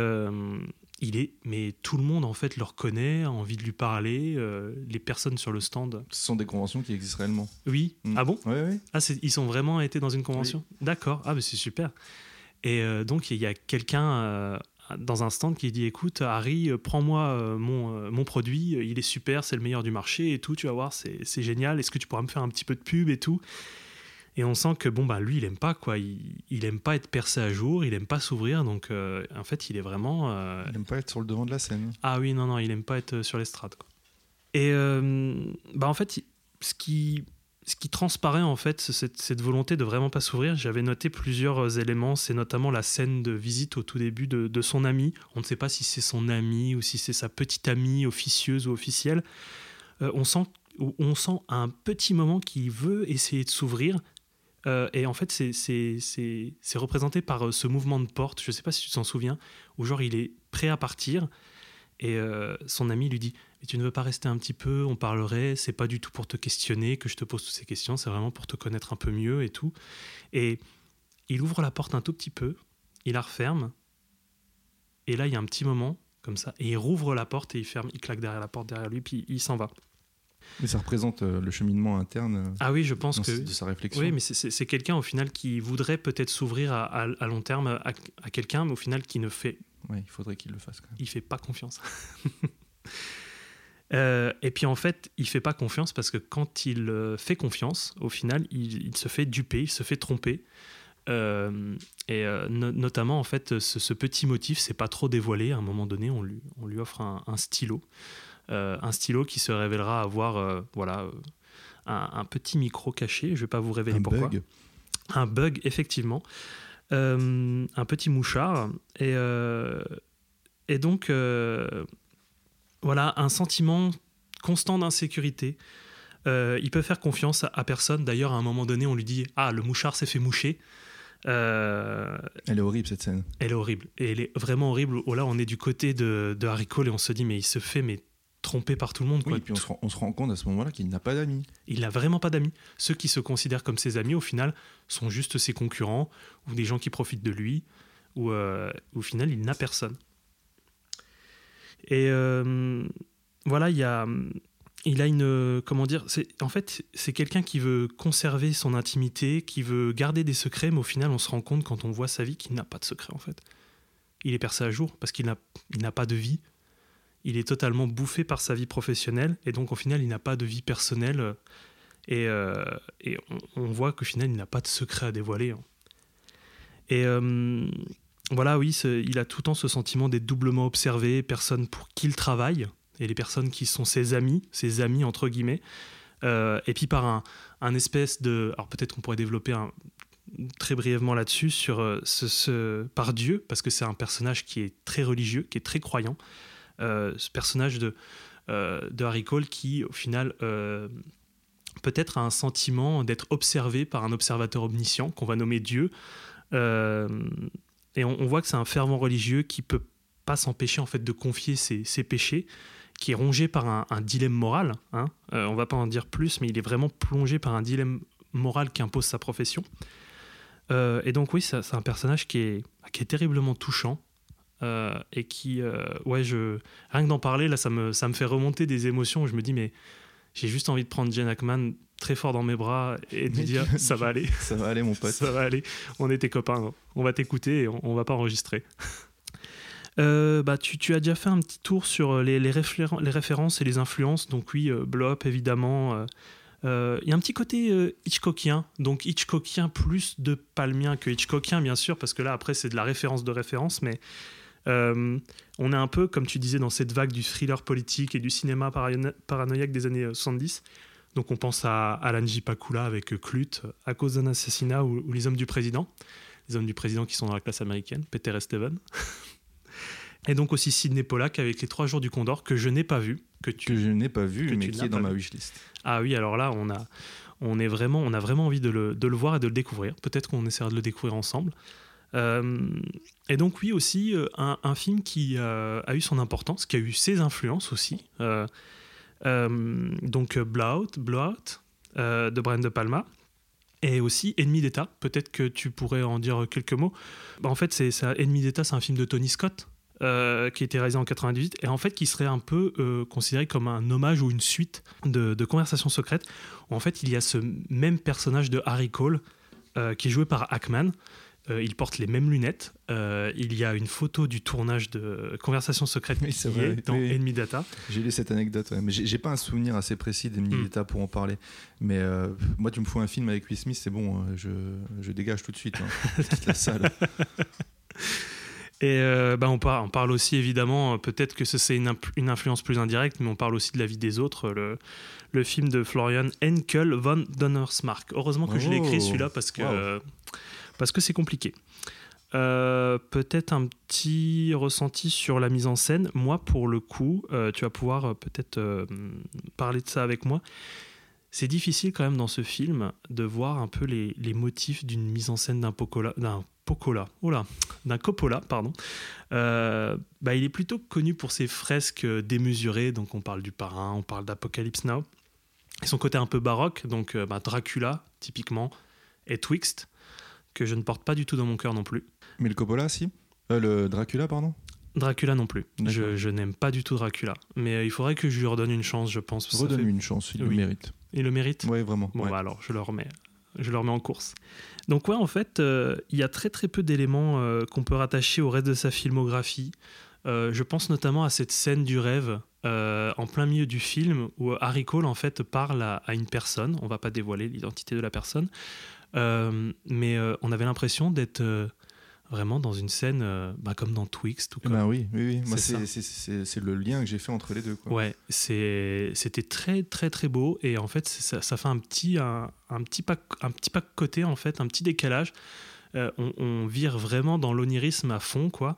il est, mais tout le monde en fait le reconnaît, a envie de lui parler. les personnes sur le stand. Ce sont des conventions qui existent réellement. Oui. Mm. Ah bon? Oui, oui. Ah, ils sont vraiment été dans une convention? D'accord. Ah, mais c'est super. Et donc il y a quelqu'un dans un stand qui dit écoute Harry euh, prends-moi euh, mon, euh, mon produit il est super c'est le meilleur du marché et tout tu vas voir c'est génial est-ce que tu pourras me faire un petit peu de pub et tout? Et on sent que bon bah lui il aime pas quoi il, il aime pas être percé à jour il aime pas s'ouvrir donc en fait il est vraiment il aime pas être sur le devant de la scène. Ah oui non non il aime pas être sur l'estrade et bah en fait ce qui ce qui transparaît en fait, cette, cette volonté de vraiment pas s'ouvrir. J'avais noté plusieurs euh, éléments. C'est notamment la scène de visite au tout début de, son ami. On ne sait pas si c'est son ami ou si c'est sa petite amie officieuse ou officielle. Euh, on, sent, on sent un petit moment qui veut essayer de s'ouvrir. Euh, et en fait, c'est représenté par ce mouvement de porte. Je ne sais pas si tu t'en souviens, où genre il est prêt à partir. Et son ami lui dit et tu ne veux pas rester un petit peu, on parlerait, c'est pas du tout pour te questionner que je te pose toutes ces questions, c'est vraiment pour te connaître un peu mieux et tout. Et il ouvre la porte un tout petit peu, il la referme, et là il y a un petit moment comme ça, et il rouvre la porte et il ferme, il claque derrière la porte derrière lui, puis il s'en va. Mais ça représente euh, le cheminement interne euh, ah oui, je pense que, de sa réflexion. Oui, mais c'est quelqu'un au final qui voudrait peut-être s'ouvrir à, à, long terme à, à quelqu'un, mais au final qui ne fait. Oui, il faudrait qu'il le fasse. Quand même. Il fait pas confiance. Euh, et puis en fait, il fait pas confiance parce que quand il euh, fait confiance, au final, il, se fait duper, il se fait tromper. Euh, et notamment, en fait, ce, petit motif, c'est pas trop dévoilé. À un moment donné, on lui, on lui offre un, stylo. un stylo qui se révélera avoir voilà, un, petit micro caché. Je vais pas vous révéler un pourquoi. Bug. Un bug, effectivement. un petit mouchard. Et, et donc voilà, un sentiment constant d'insécurité. Euh, il peut faire confiance à, personne. D'ailleurs, à un moment donné, on lui dit Ah, le mouchard s'est fait moucher. Euh, elle est horrible cette scène. Elle est horrible. Et elle est vraiment horrible. Oh là, on est du côté de, de Harry Cole et on se dit, mais il se fait mais trompé par tout le monde. Oui, et puis on se, rend, on se, rend, compte à ce moment-là qu'il n'a pas d'amis. Il n'a vraiment pas d'amis. Ceux qui se considèrent comme ses amis, au final, sont juste ses concurrents ou des gens qui profitent de lui. Ou euh, au final, il n'a personne. Et euh, voilà, il a, une, comment dire, en fait, c'est quelqu'un qui veut conserver son intimité, qui veut garder des secrets, mais au final, on se rend compte quand on voit sa vie qu'il n'a pas de secret en fait. Il est percé à jour parce qu'il n'a pas de vie. Il est totalement bouffé par sa vie professionnelle et donc au final, il n'a pas de vie personnelle. Et, euh, on, voit qu'au final, il n'a pas de secret à dévoiler. Hein. Et euh, voilà, oui, il a tout le temps ce sentiment d'être doublement observé, personne pour qui il travaille, et les personnes qui sont ses amis, ses amis entre guillemets, euh, et puis par un, un espèce de... Alors peut-être qu'on pourrait développer un, très brièvement là-dessus, sur euh, ce, par Dieu, parce que c'est un personnage qui est très religieux, qui est très croyant, euh, ce personnage de, de Harry Cole qui, au final, peut-être a un sentiment d'être observé par un observateur omniscient qu'on va nommer Dieu. Et on, voit que c'est un fervent religieux qui peut pas s'empêcher en fait de confier ses, péchés qui est rongé par un, dilemme moral. Hein. Euh, on va pas en dire plus, mais il est vraiment plongé par un dilemme moral qui impose sa profession. Euh, et donc oui, c'est un personnage qui est, qui est terriblement touchant. Euh, et qui, ouais, je, rien que d'en parler, là, ça me, ça me fait remonter des émotions. je me dis, mais j'ai juste envie de prendre Jen Ackman très fort dans mes bras et de lui dire, ça va aller. ça va aller, mon pote. ça va aller. On est tes copains. On va t'écouter et on, on va pas enregistrer. Euh, bah, tu, tu, as déjà fait un petit tour sur euh, les, références et les influences. Donc oui, euh, Blow Up, évidemment. Il y a un petit côté Hitchcockien, donc Hitchcockien plus de palmien que Hitchcockien, bien sûr, parce que là, après, c'est de la référence de référence, mais on est un peu, comme tu disais, dans cette vague du thriller politique et du cinéma paranoïaque des années 70. Donc on pense à Alan J. Pakula avec Clute, à cause d'un assassinat ou, ou, Les Hommes du Président. Les Hommes du Président qui sont dans la classe américaine, Peter et Steven. Et donc aussi Sidney Pollack avec les trois jours du Condor que je n'ai pas vu. Que, tu, je n'ai pas vu, mais qui est dans ma wishlist. Ah oui, alors là, on a, on est vraiment, on a vraiment envie de le, de le voir et de le découvrir. Peut-être qu'on essaiera de le découvrir ensemble. Euh, et donc oui, aussi euh, un, film qui euh, a eu son importance, qui a eu ses influences aussi. donc Blowout, Blowout de Brian De Palma. Et aussi Ennemi d'État, peut-être que tu pourrais en dire quelques mots. Bah, en fait, c'est Ennemi d'État, c'est un film de Tony Scott, qui a été réalisé en 98 et en fait qui serait un peu considéré comme un hommage ou une suite de, conversations secrètes en fait il y a ce même personnage de Harry Cole qui est joué par Hackman. Il porte les mêmes lunettes. il y a une photo du tournage de Conversations secrètes qui est dans Enemy Data. J'ai lu cette anecdote, mais j'ai pas un souvenir assez précis d'Enemy hmm. Data pour en parler. Mais moi, tu me fous un film avec Will Smith, c'est bon, je, je, dégage tout de suite. Hein. la salle. Et euh, bah on, parle, on, parle, aussi évidemment, euh, peut-être que c'est une, une, influence plus indirecte, mais on parle aussi de la vie des autres. Le, le film de Florian Henkel von Donnersmarck. Heureusement que je l'ai écrit oh. celui-là parce que parce que c'est compliqué. Euh, peut-être un petit ressenti sur la mise en scène. Moi, pour le coup, tu vas pouvoir peut-être parler de ça avec moi. C'est difficile quand même dans ce film de voir un peu les, motifs d'une mise en scène d'un Pocola, oula, d'un Coppola, pardon. Euh, bah, il est plutôt connu pour ses fresques démesurées, donc on parle du parrain, on parle d'Apocalypse Now. Et son côté un peu baroque, donc euh, bah, Dracula, typiquement, et Twixt, que je ne porte pas du tout dans mon cœur non plus. Mais le Coppola, si euh, Le Dracula, pardon Dracula non plus. Je, n'aime pas du tout Dracula. Mais il faudrait que je lui redonne une chance, je pense. Redonne-lui une chance, il le mérite. Il le mérite Oui, vraiment. Bon, bah, alors je le remets. Je le remets en course. Donc ouais, en fait, euh, il y a très très peu d'éléments euh, qu'on peut rattacher au reste de sa filmographie. Euh, je pense notamment à cette scène du rêve en plein milieu du film où Harry Cole en fait parle à, une personne. On va pas dévoiler l'identité de la personne, mais on avait l'impression d'être vraiment dans une scène bah, comme dans Twixt. Ou bah oui, oui, oui. c'est le lien que j'ai fait entre les deux. Quoi. Ouais, c'était très, très, très beau. Et en fait, ça, ça fait un petit, un, un, petit pas, un petit pas côté, en fait, un petit décalage. Euh, on, vire vraiment dans l'onirisme à fond, quoi.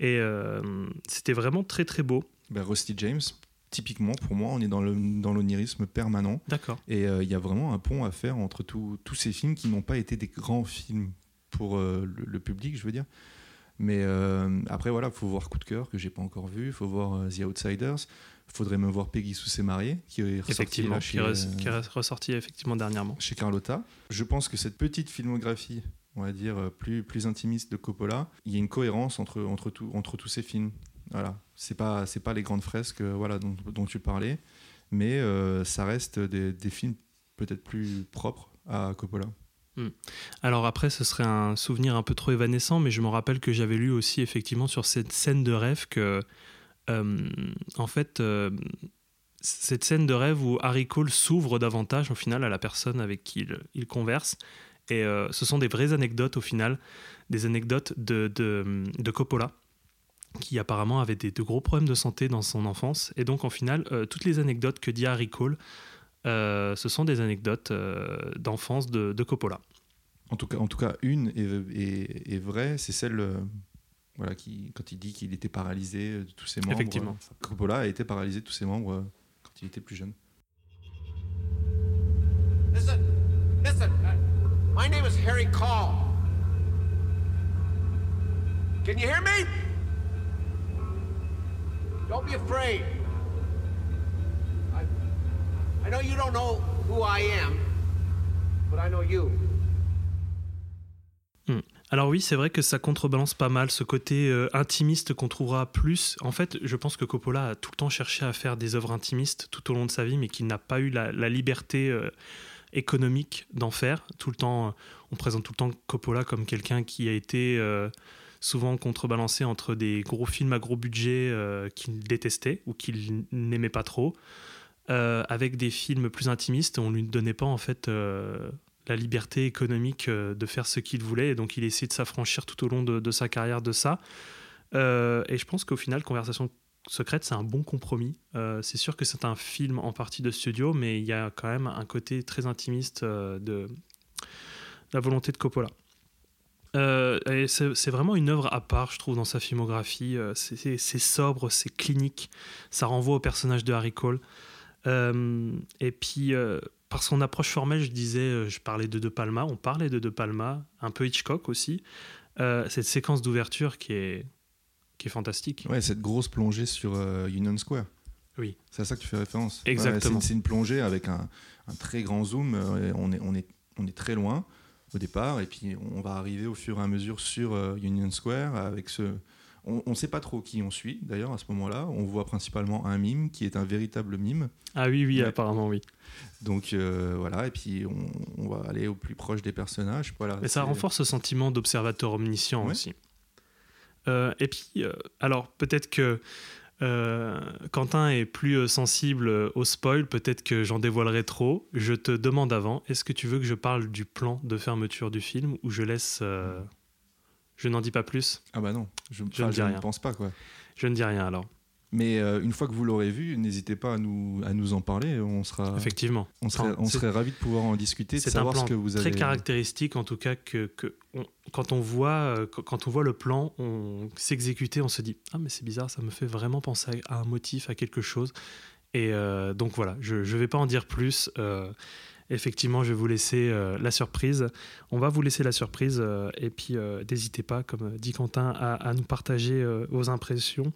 Et euh, c'était vraiment très, très beau. Bah, Rusty James, typiquement, pour moi, on est dans l'onirisme dans permanent. D'accord. Et euh, il y a vraiment un pont à faire entre tous ces films qui n'ont pas été des grands films pour le, le, public, je veux dire. Mais euh, après, voilà, faut voir Coup de cœur, que j'ai pas encore vu. Il faut voir euh, The Outsiders. Il faudrait me voir Peggy sous ses mariés, qui est ressorti là chez, qui, est ressorti effectivement dernièrement. Chez Carlotta. Je pense que cette petite filmographie, on va dire, euh, plus, plus intimiste de Coppola, il y a une cohérence entre, entre, tout, entre tous ces films. Voilà. C'est pas, c'est pas les grandes fresques voilà, dont, tu parlais, mais ça reste des, des films peut-être plus propres à Coppola. Hmm. Alors après, ce serait un souvenir un peu trop évanescent, mais je me rappelle que j'avais lu aussi effectivement sur cette scène de rêve que, euh, en fait, euh, cette scène de rêve où Harry Cole s'ouvre davantage au final à la personne avec qui il, converse. Et euh, ce sont des vraies anecdotes au final, des anecdotes de, de, Coppola, qui apparemment avait des, de gros problèmes de santé dans son enfance. Et donc, en final, toutes les anecdotes que dit Harry Cole euh, ce sont des anecdotes euh, d'enfance de, Coppola. En tout cas, en tout cas une est, vraie, c'est celle euh, voilà, qui, quand il dit qu'il était paralysé de tous ses membres. Effectivement. Coppola a été paralysé de tous ses membres quand il était plus jeune. Listen, listen. My name is Harry Call. Can you hear me? Don't be afraid. I know you don't know who I am, but I know you. Hmm. Alors oui, c'est vrai que ça contrebalance pas mal ce côté euh, intimiste qu'on trouvera plus. En fait, je pense que Coppola a tout le temps cherché à faire des œuvres intimistes tout au long de sa vie, mais qu'il n'a pas eu la, liberté euh, économique d'en faire. Tout le temps, euh, on présente tout le temps Coppola comme quelqu'un qui a été souvent contrebalancé entre des gros films à gros budget qu'il détestait ou qu'il n'aimait pas trop, euh, avec des films plus intimistes, on lui donnait pas en fait euh, la liberté économique euh, de faire ce qu'il voulait, et donc il essayait de s'affranchir tout au long de, sa carrière de ça. et je pense qu'au final, Conversation secrète, c'est un bon compromis. c'est sûr que c'est un film en partie de studio, mais il y a quand même un côté très intimiste de la volonté de Coppola. Et c'est vraiment une œuvre à part, je trouve, dans sa filmographie. c'est sobre, c'est clinique. Ça renvoie au personnage de Harry Cole. Euh, et puis, euh, par son approche formelle, je disais, euh, je parlais de De Palma, on parlait de De Palma, un peu Hitchcock aussi. cette séquence d'ouverture qui est, qui est fantastique. Ouais, cette grosse plongée sur Union Square. Oui. C'est à ça que tu fais référence. Exactement. c'est une plongée avec un, un très grand zoom. on, est, on, est, on est très loin au départ, et puis on va arriver au fur et à mesure sur Union Square avec ce, on ne sait pas trop qui on suit, d'ailleurs, à ce moment-là. On voit principalement un mime qui est un véritable mime. Ah oui, oui, apparemment, oui. Donc euh, voilà, et puis on, va aller au plus proche des personnages. Voilà, Mais ça renforce ce sentiment d'observateur omniscient aussi. Euh, et puis, euh, alors peut-être que Quentin est plus sensible au spoil, peut-être que j'en dévoilerai trop. Je te demande avant, est-ce que tu veux que je parle du plan de fermeture du film ou je laisse je n'en dis pas plus? Ah bah non, je, ne pense pas quoi. Je ne dis rien alors. Mais euh, une fois que vous l'aurez vu, n'hésitez pas à nous, à nous en parler. On sera, Effectivement. On serait, on serait ravis de pouvoir en discuter, de savoir ce que vous avez. C'est très caractéristique en tout cas que, que quand, on voit, euh, quand on voit le plan on s'exécuter, on se dit Ah, mais c'est bizarre, ça me fait vraiment penser à, un motif, à quelque chose. Et euh, donc voilà, je ne vais pas en dire plus effectivement, je vais vous laisser euh, la surprise. On va vous laisser la surprise euh, et puis euh, n'hésitez pas, comme dit Quentin, à, nous partager vos impressions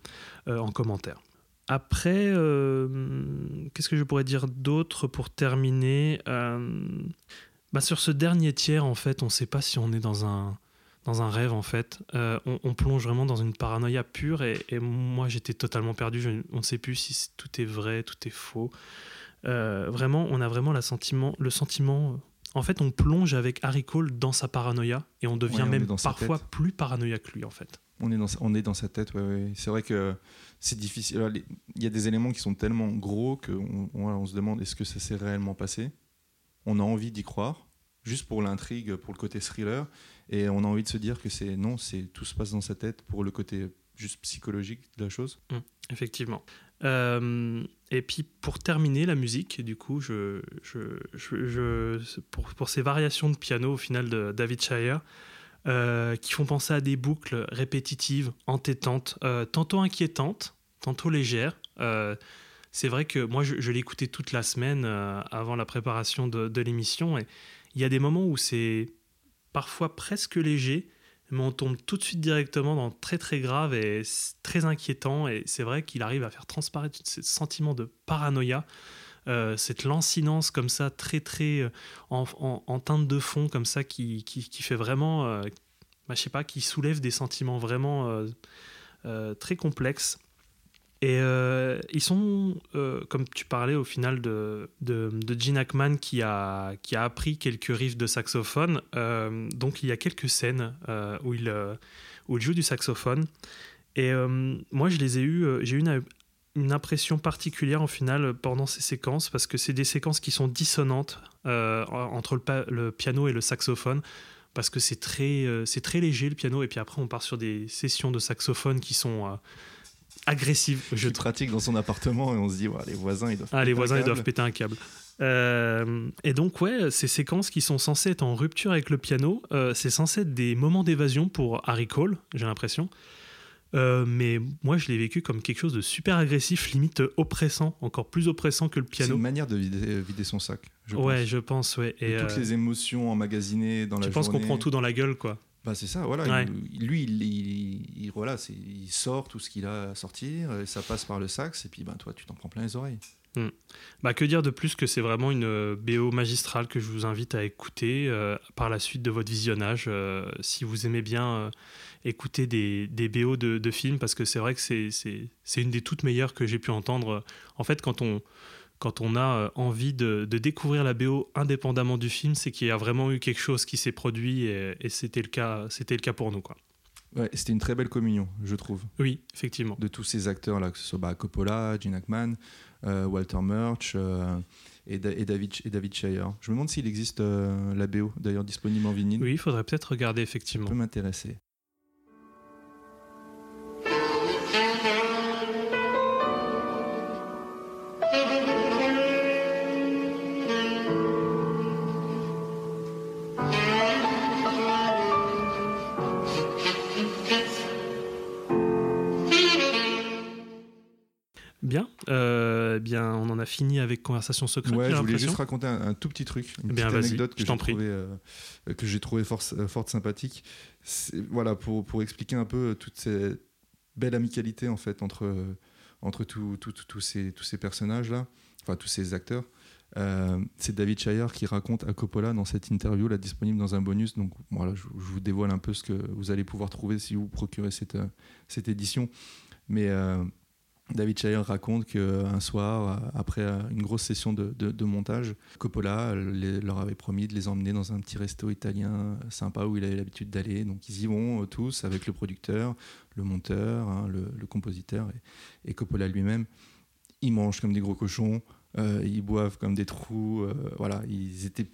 en commentaire. Après, qu'est-ce que je pourrais dire d'autre pour terminer bah, Sur ce dernier tiers, en fait, on ne sait pas si on est dans un, dans un rêve, en fait. On, plonge vraiment dans une paranoïa pure et, et moi, j'étais totalement perdu. on ne sait plus si tout est vrai, tout est faux. Euh, vraiment, on a vraiment la sentiment, le sentiment. Euh, en fait, on plonge avec Harry Cole dans sa paranoïa et on devient même parfois plus paranoïaque que lui, en fait. On est dans, on est dans sa tête, ouais, c'est vrai que c'est difficile. Il y a des éléments qui sont tellement gros qu'on on, se demande est-ce que ça s'est réellement passé? On a envie d'y croire, juste pour l'intrigue, pour le côté thriller, et on a envie de se dire que c'est non, c'est tout se passe dans sa tête pour le côté juste psychologique de la chose. Mmh, effectivement. Euh, et puis pour terminer la musique, du coup, je, je, je, pour, pour, ces variations de piano au final de David Shire, euh, qui font penser à des boucles répétitives, entêtantes, euh, tantôt inquiétantes, tantôt légères. c'est vrai que moi, je, l'ai écouté toute la semaine avant la préparation de, de l'émission, et il y a des moments où c'est parfois presque léger, mais on tombe tout de suite directement dans très très grave et très inquiétant. Et c'est vrai qu'il arrive à faire transparaître ce sentiment de paranoïa, euh, cette lancinance comme ça, très très euh, en, teinte de fond, comme ça, qui, qui, fait vraiment, euh, bah, je sais pas, qui soulève des sentiments vraiment très complexes. Et euh, ils sont, euh, comme tu parlais au final de, de, de, Gene Hackman qui a, qui a appris quelques riffs de saxophone. Euh, donc il y a quelques scènes où, il, où il joue du saxophone. Et moi je les ai eu, j'ai eu une, impression particulière au final pendant ces séquences parce que c'est des séquences qui sont dissonantes entre le, piano et le saxophone. Parce que c'est très, c'est très léger le piano, et puis après on part sur des sessions de saxophone qui sont agressive. Je pratique dans son appartement et on se dit, les voisins, ils doivent. Ah, les voisins, ils doivent péter un câble. Euh, et donc, ouais, ces séquences qui sont censées être en rupture avec le piano, euh, c'est censé être des moments d'évasion pour Harry Cole, j'ai l'impression. Euh, mais moi, je l'ai vécu comme quelque chose de super agressif, limite oppressant, encore plus oppressant que le piano. C'est une manière de vider, son sac. Je ouais, je pense, ouais. Et, toutes les émotions emmagasinées dans la journée. Je pense qu'on prend tout dans la gueule, quoi. Bah, c'est ça, voilà. lui, il, voilà, il sort tout ce qu'il a à sortir, et ça passe par le sax, et puis ben, toi, tu t'en prends plein les oreilles. Hmm. Bah, que dire de plus que c'est vraiment une euh, BO magistrale que je vous invite à écouter euh, par la suite de votre visionnage. Euh, si vous aimez bien écouter des, des BO de, de, films, parce que c'est vrai que c'est une des toutes meilleures que j'ai pu entendre. En fait, quand on, quand on a euh, envie de, découvrir la BO indépendamment du film, c'est qu'il y a vraiment eu quelque chose qui s'est produit et, c'était le cas, c'était le cas pour nous quoi. Ouais, c'était une très belle communion, je trouve. Oui, effectivement. De tous ces acteurs là, que ce soit bah, Coppola, Gene Hackman, euh, Walter Murch euh, et, David et David Shire. Je me demande s'il existe la BO d'ailleurs disponible en vinyle. Oui, il faudrait peut-être regarder effectivement. Ça peut m'intéresser. Fini avec Conversation secrète. Ouais, je voulais juste raconter un, tout petit truc, une eh petite anecdote que j'ai trouvé, euh, que j'ai trouvé fort, euh, fort sympathique. Voilà, pour, pour expliquer un peu toute cette belle amicalité en fait entre, entre tous ces, tous ces personnages-là, enfin tous ces acteurs. c'est David Shire qui raconte à Coppola dans cette interview, là disponible dans un bonus. Donc voilà, je, je, vous dévoile un peu ce que vous allez pouvoir trouver si vous procurez cette, cette édition. Mais David Shire raconte qu'un soir, après une grosse session de, montage, Coppola leur avait promis de les emmener dans un petit resto italien sympa où il avait l'habitude d'aller. Donc ils y vont euh, tous avec le producteur, le monteur, hein, le, compositeur et, Coppola lui-même. Ils mangent comme des gros cochons, euh, ils boivent comme des trous. Euh, voilà, ils étaient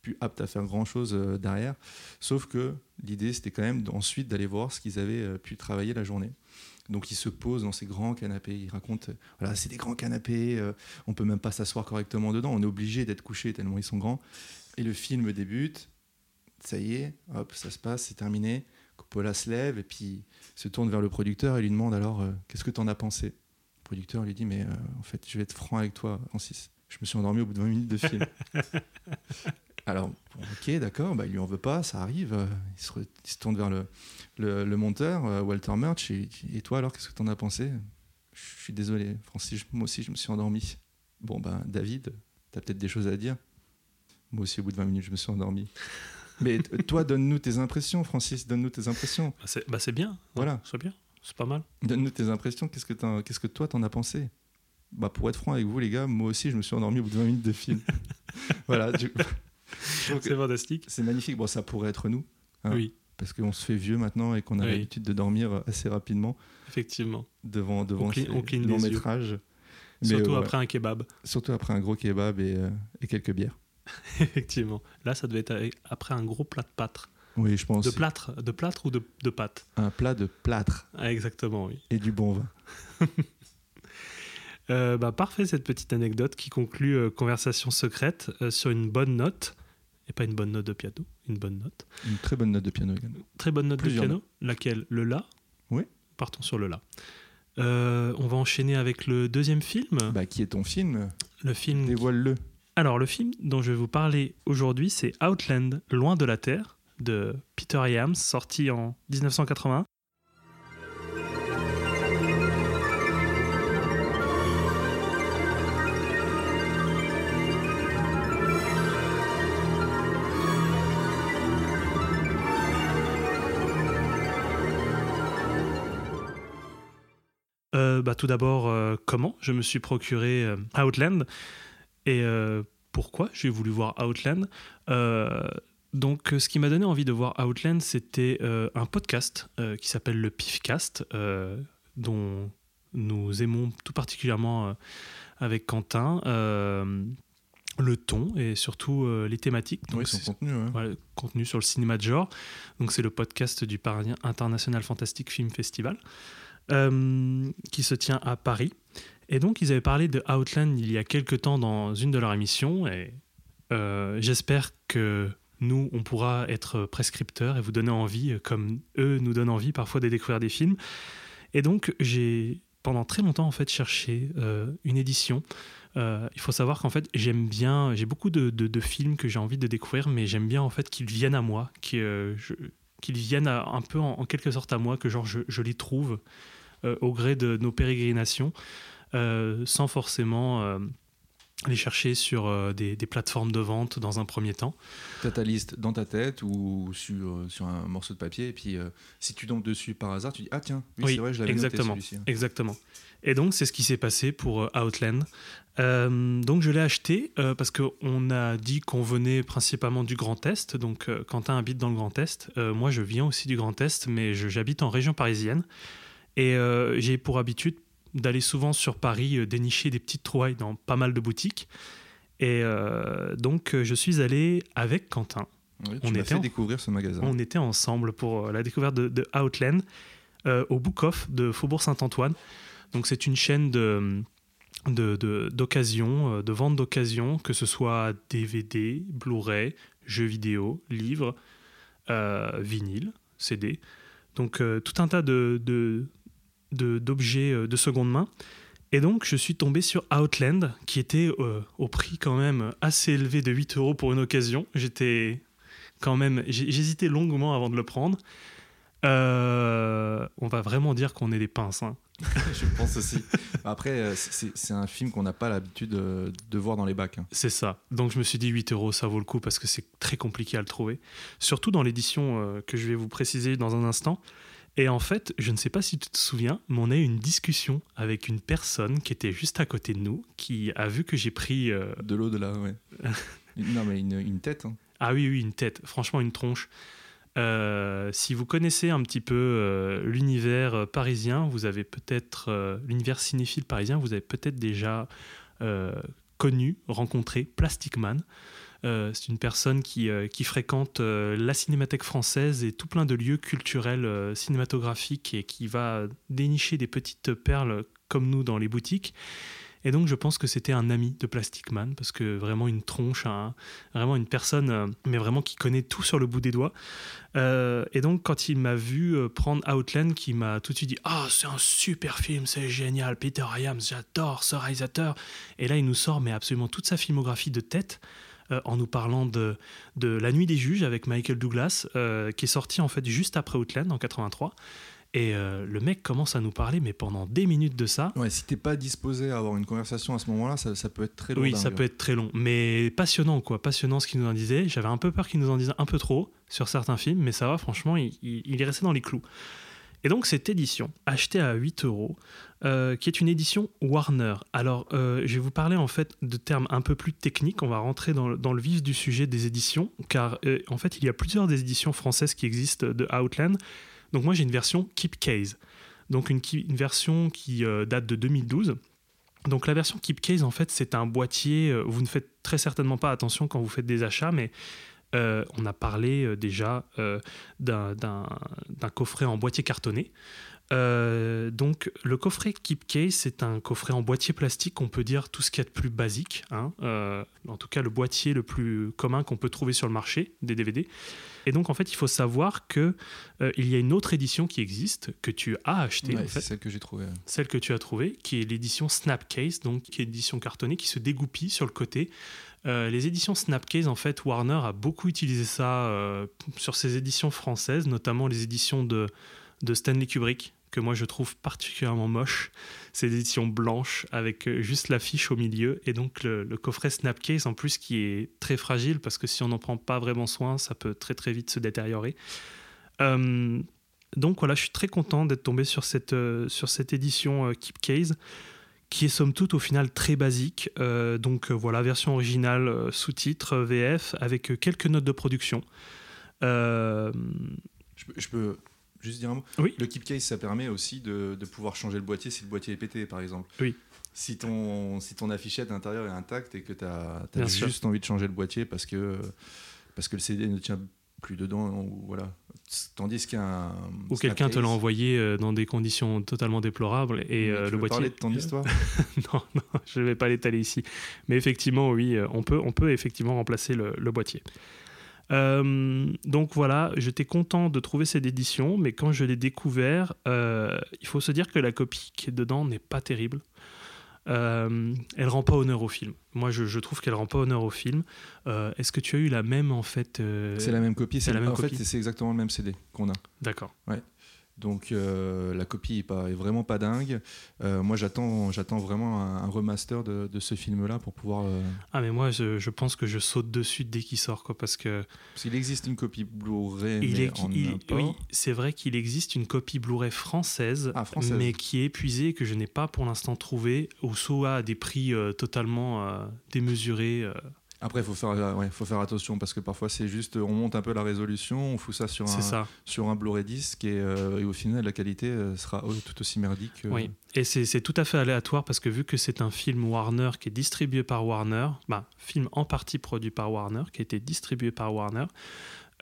plus aptes à faire grand chose derrière. Sauf que l'idée, c'était quand même ensuite d'aller voir ce qu'ils avaient pu travailler la journée. Donc il se pose dans ces grands canapés. Il raconte, voilà, c'est des grands canapés, euh, on peut même pas s'asseoir correctement dedans. On est obligé d'être couché tellement ils sont grands. Et le film débute. Ça y est, hop, ça se passe, c'est terminé. Coppola se lève et puis se tourne vers le producteur et lui demande alors euh, qu'est-ce que tu en as pensé? Le producteur lui dit mais euh, en fait je vais être franc avec toi, Francis. Je me suis endormi au bout de 20 minutes de film. Alors, ok, d'accord, bah, il lui en veut pas, ça arrive. Euh, il se, tourne vers le, le, monteur, euh, Walter Murch, et, et toi alors, qu'est-ce que tu en as pensé? Je suis désolé, Francis, moi aussi je me suis endormi. Bon, ben David, tu as peut-être des choses à dire. Moi aussi, au bout de 20 minutes, je me suis endormi. Mais toi, donne-nous tes impressions, Francis, donne-nous tes impressions. Bah, c'est bah bien, voilà. C'est bien, c'est pas mal. Donne-nous tes impressions, qu'est-ce que, qu'est-ce que toi t'en as pensé? Bah, Pour être franc avec vous, les gars, moi aussi, je me suis endormi au bout de 20 minutes de film. voilà, du c'est fantastique. C'est magnifique. Bon, ça pourrait être nous. Hein, oui. Parce qu'on se fait vieux maintenant et qu'on a l'habitude de dormir assez rapidement. Effectivement. Devant, devant on ces longs métrages. Surtout après un kebab. Surtout après un gros kebab et, euh, et quelques bières. Effectivement. Là, ça devait être après un gros plat de pâtre. Oui, je pense. De plâtre, de plâtre ou de, de pâte? Un plat de plâtre. Ah, exactement, oui. Et du bon vin. Euh, bah, parfait cette petite anecdote qui conclut euh, Conversation secrète sur une bonne note et pas une bonne note de piano, une bonne note. Une très bonne note de piano également. Très bonne note de piano, laquelle? Le La? Oui. Partons sur le La. Euh, on va enchaîner avec le deuxième film. Bah, qui est ton film? Le film. Dévoile-le. Alors, le film dont je vais vous parler aujourd'hui, c'est Outland, Loin de la Terre, de Peter Iams, sorti en 1980. Bah, tout d'abord, euh, comment je me suis procuré euh, Outland et pourquoi j'ai voulu voir Outland. donc, ce qui m'a donné envie de voir Outland, c'était un podcast qui s'appelle le Pifcast, dont nous aimons tout particulièrement avec Quentin le ton et surtout les thématiques. Donc oui, son contenu. Ouais. contenu sur le cinéma de genre. Donc c'est le podcast du Paris International Fantastic Film Festival. Euh, qui se tient à Paris. Et donc, ils avaient parlé de Outland il y a quelque temps dans une de leurs émissions. Et euh, j'espère que nous, on pourra être prescripteurs et vous donner envie, comme eux nous donnent envie parfois de découvrir des films. Et donc, j'ai pendant très longtemps en fait cherché euh, une édition. il faut savoir qu'en fait, j'aime bien, j'ai beaucoup de, films que j'ai envie de découvrir, mais j'aime bien en fait qu'ils viennent à moi, qu'ils viennent un peu en, quelque sorte à moi, que genre je, les trouve euh, au gré de nos pérégrinations, euh, sans forcément euh, les chercher sur des, plateformes de vente dans un premier temps. Tu as ta liste dans ta tête ou sur, sur un morceau de papier, et puis si tu tombes dessus par hasard, tu dis Ah tiens, oui, c'est vrai, je l'avais exactement, noté celui-ci. Exactement. Et donc, c'est ce qui s'est passé pour Outland. donc, je l'ai acheté parce qu'on a dit qu'on venait principalement du Grand Est. Donc, Quentin habite dans le Grand Est. moi, je viens aussi du Grand Est, mais j'habite en région parisienne. Et euh, j'ai pour habitude d'aller souvent sur Paris euh, dénicher des petites trouvailles dans pas mal de boutiques. Et euh, donc, je suis allé avec Quentin. on était fait découvrir ce magasin. On était ensemble pour la découverte de, Outland au Book Off de Faubourg Saint-Antoine. Donc, c'est une chaîne de d'occasion, de, de, vente d'occasion, que ce soit DVD, Blu-ray, jeux vidéo, livres, vinyle, CD. Donc tout un tas de, d'objets euh, de, seconde main. Et donc, je suis tombé sur Outland, qui était euh, au prix quand même assez élevé de 8 euros pour une occasion. J'étais quand même. J'hésitais longuement avant de le prendre. Euh, on va vraiment dire qu'on est des pinces. Hein. je pense aussi. Après, c'est un film qu'on n'a pas l'habitude de, voir dans les bacs. Hein. C'est ça. Donc je me suis dit 8 euros, ça vaut le coup parce que c'est très compliqué à le trouver. Surtout dans l'édition que je vais vous préciser dans un instant. Et en fait, je ne sais pas si tu te souviens, mais on a eu une discussion avec une personne qui était juste à côté de nous, qui a vu que j'ai pris... Euh, de l'eau de là, ouais. non, mais une, tête. Hein. Ah oui, oui, une tête. Franchement, une tronche. Euh, si vous connaissez un petit peu euh, l'univers parisien, vous avez peut-être... l'univers cinéphile parisien, vous avez peut-être déjà connu, rencontré Plastic Man. Euh, c'est une personne qui, euh, fréquente euh, la Cinémathèque française et tout plein de lieux culturels cinématographiques et qui va dénicher des petites perles comme nous dans les boutiques. Et donc je pense que c'était un ami de Plastic Man, parce que vraiment une tronche, vraiment une personne, mais vraiment qui connaît tout sur le bout des doigts. et donc quand il m'a vu prendre Outland, qui m'a tout de suite dit « Ah, c'est un super film, c'est génial, Peter Iams, j'adore ce réalisateur !» Et là il nous sort mais absolument toute sa filmographie de tête. Euh, en nous parlant de, de La Nuit des Juges avec Michael Douglas, euh, qui est sorti en fait juste après Outland en 83. Et euh, le mec commence à nous parler, mais pendant des minutes de ça. Ouais, si t'es pas disposé à avoir une conversation à ce moment-là, ça, peut être très long. Oui, ça peut être très long, mais passionnant quoi, passionnant ce qu'il nous en disait. J'avais un peu peur qu'il nous en dise un peu trop sur certains films, mais ça va, franchement, il, il est resté dans les clous. Et donc cette édition, achetée à 8 euros, euh, qui est une édition Warner. Alors euh, je vais vous parler en fait de termes un peu plus techniques, on va rentrer dans, le vif du sujet des éditions, car euh, en fait il y a plusieurs des éditions françaises qui existent de Outland. Donc moi j'ai une version Keep Case, donc une, une version qui date de 2012. Donc la version Keep Case en fait c'est un boîtier, vous ne faites très certainement pas attention quand vous faites des achats, mais euh, on a parlé euh, déjà euh, d'un coffret en boîtier cartonné. donc le coffret Keep Case, c'est un coffret en boîtier plastique, on peut dire tout ce qu'il y a de plus basique, hein. en tout cas le boîtier le plus commun qu'on peut trouver sur le marché des DVD. Et donc en fait il faut savoir que il y a une autre édition qui existe que tu as achetée, celle que j'ai trouvée. Celle que tu as trouvée, qui est l'édition Snapcase, donc qui est l'édition cartonnée qui se dégoupille sur le côté Euh, les éditions Snapcase, en fait, Warner a beaucoup utilisé ça euh, sur ses éditions françaises, notamment les éditions de, Stanley Kubrick, que moi je trouve particulièrement moche. C'est l'édition blanche avec euh, juste l'affiche au milieu et donc le, coffret Snapcase en plus qui est très fragile parce que si on n'en prend pas vraiment soin, ça peut très très vite se détériorer. Donc voilà, je suis très content d'être tombé sur cette, sur cette édition euh, Keep Case qui est somme toute au final très basique. Euh, donc voilà, version originale, sous-titres, VF, avec quelques notes de production. Je peux, je, peux, juste dire un mot? Oui. Le keep case, ça permet aussi de, de, pouvoir changer le boîtier si le boîtier est pété, par exemple. Oui. Si ton, si ton affichette intérieure est intacte et que tu as, as juste envie de changer le boîtier parce que, parce que le CD ne tient plus dedans, ou voilà. Tandis qu'un. Ou quelqu'un te l'a envoyé euh, dans des conditions totalement déplorables et euh, le boîtier. parler de ton histoire Non, non, je ne vais pas l'étaler ici. Mais effectivement, oui, euh, on peut, on peut effectivement remplacer le, le boîtier. Euh, donc voilà, j'étais content de trouver cette édition, mais quand je l'ai découvert, euh, il faut se dire que la copie qui est dedans n'est pas terrible. Euh, elle rend pas honneur au film. Moi, je, je trouve qu'elle rend pas honneur au film. Euh, Est-ce que tu as eu la même en fait euh, C'est la même copie. C'est la même en copie. fait, c'est exactement le même CD qu'on a. D'accord. Ouais. Donc euh, la copie est, pas, est, vraiment pas dingue. Euh, moi j'attends, j'attends vraiment un, un remaster de, de ce film-là pour pouvoir. Euh... Ah mais moi je, je, pense que je saute dessus dès qu'il sort quoi parce que. Parce qu'il existe une copie Blu-ray il mais est, en il. Oui, c'est vrai qu'il existe une copie Blu-ray française, ah, française, mais qui est épuisée et que je n'ai pas pour l'instant trouvée, ou soit à des prix totalement démesurés. Euh. Après, il faut faire, ouais, faut faire attention parce que parfois c'est juste, on monte un peu la résolution, on fout ça sur un, ça. sur un Blu-ray disc et, euh, et, au final la qualité euh, sera tout aussi merdique. euh. Oui, et c'est tout à fait aléatoire parce que vu que c'est un film Warner qui est distribué par Warner, bah, film en partie produit par Warner, qui a été distribué par Warner,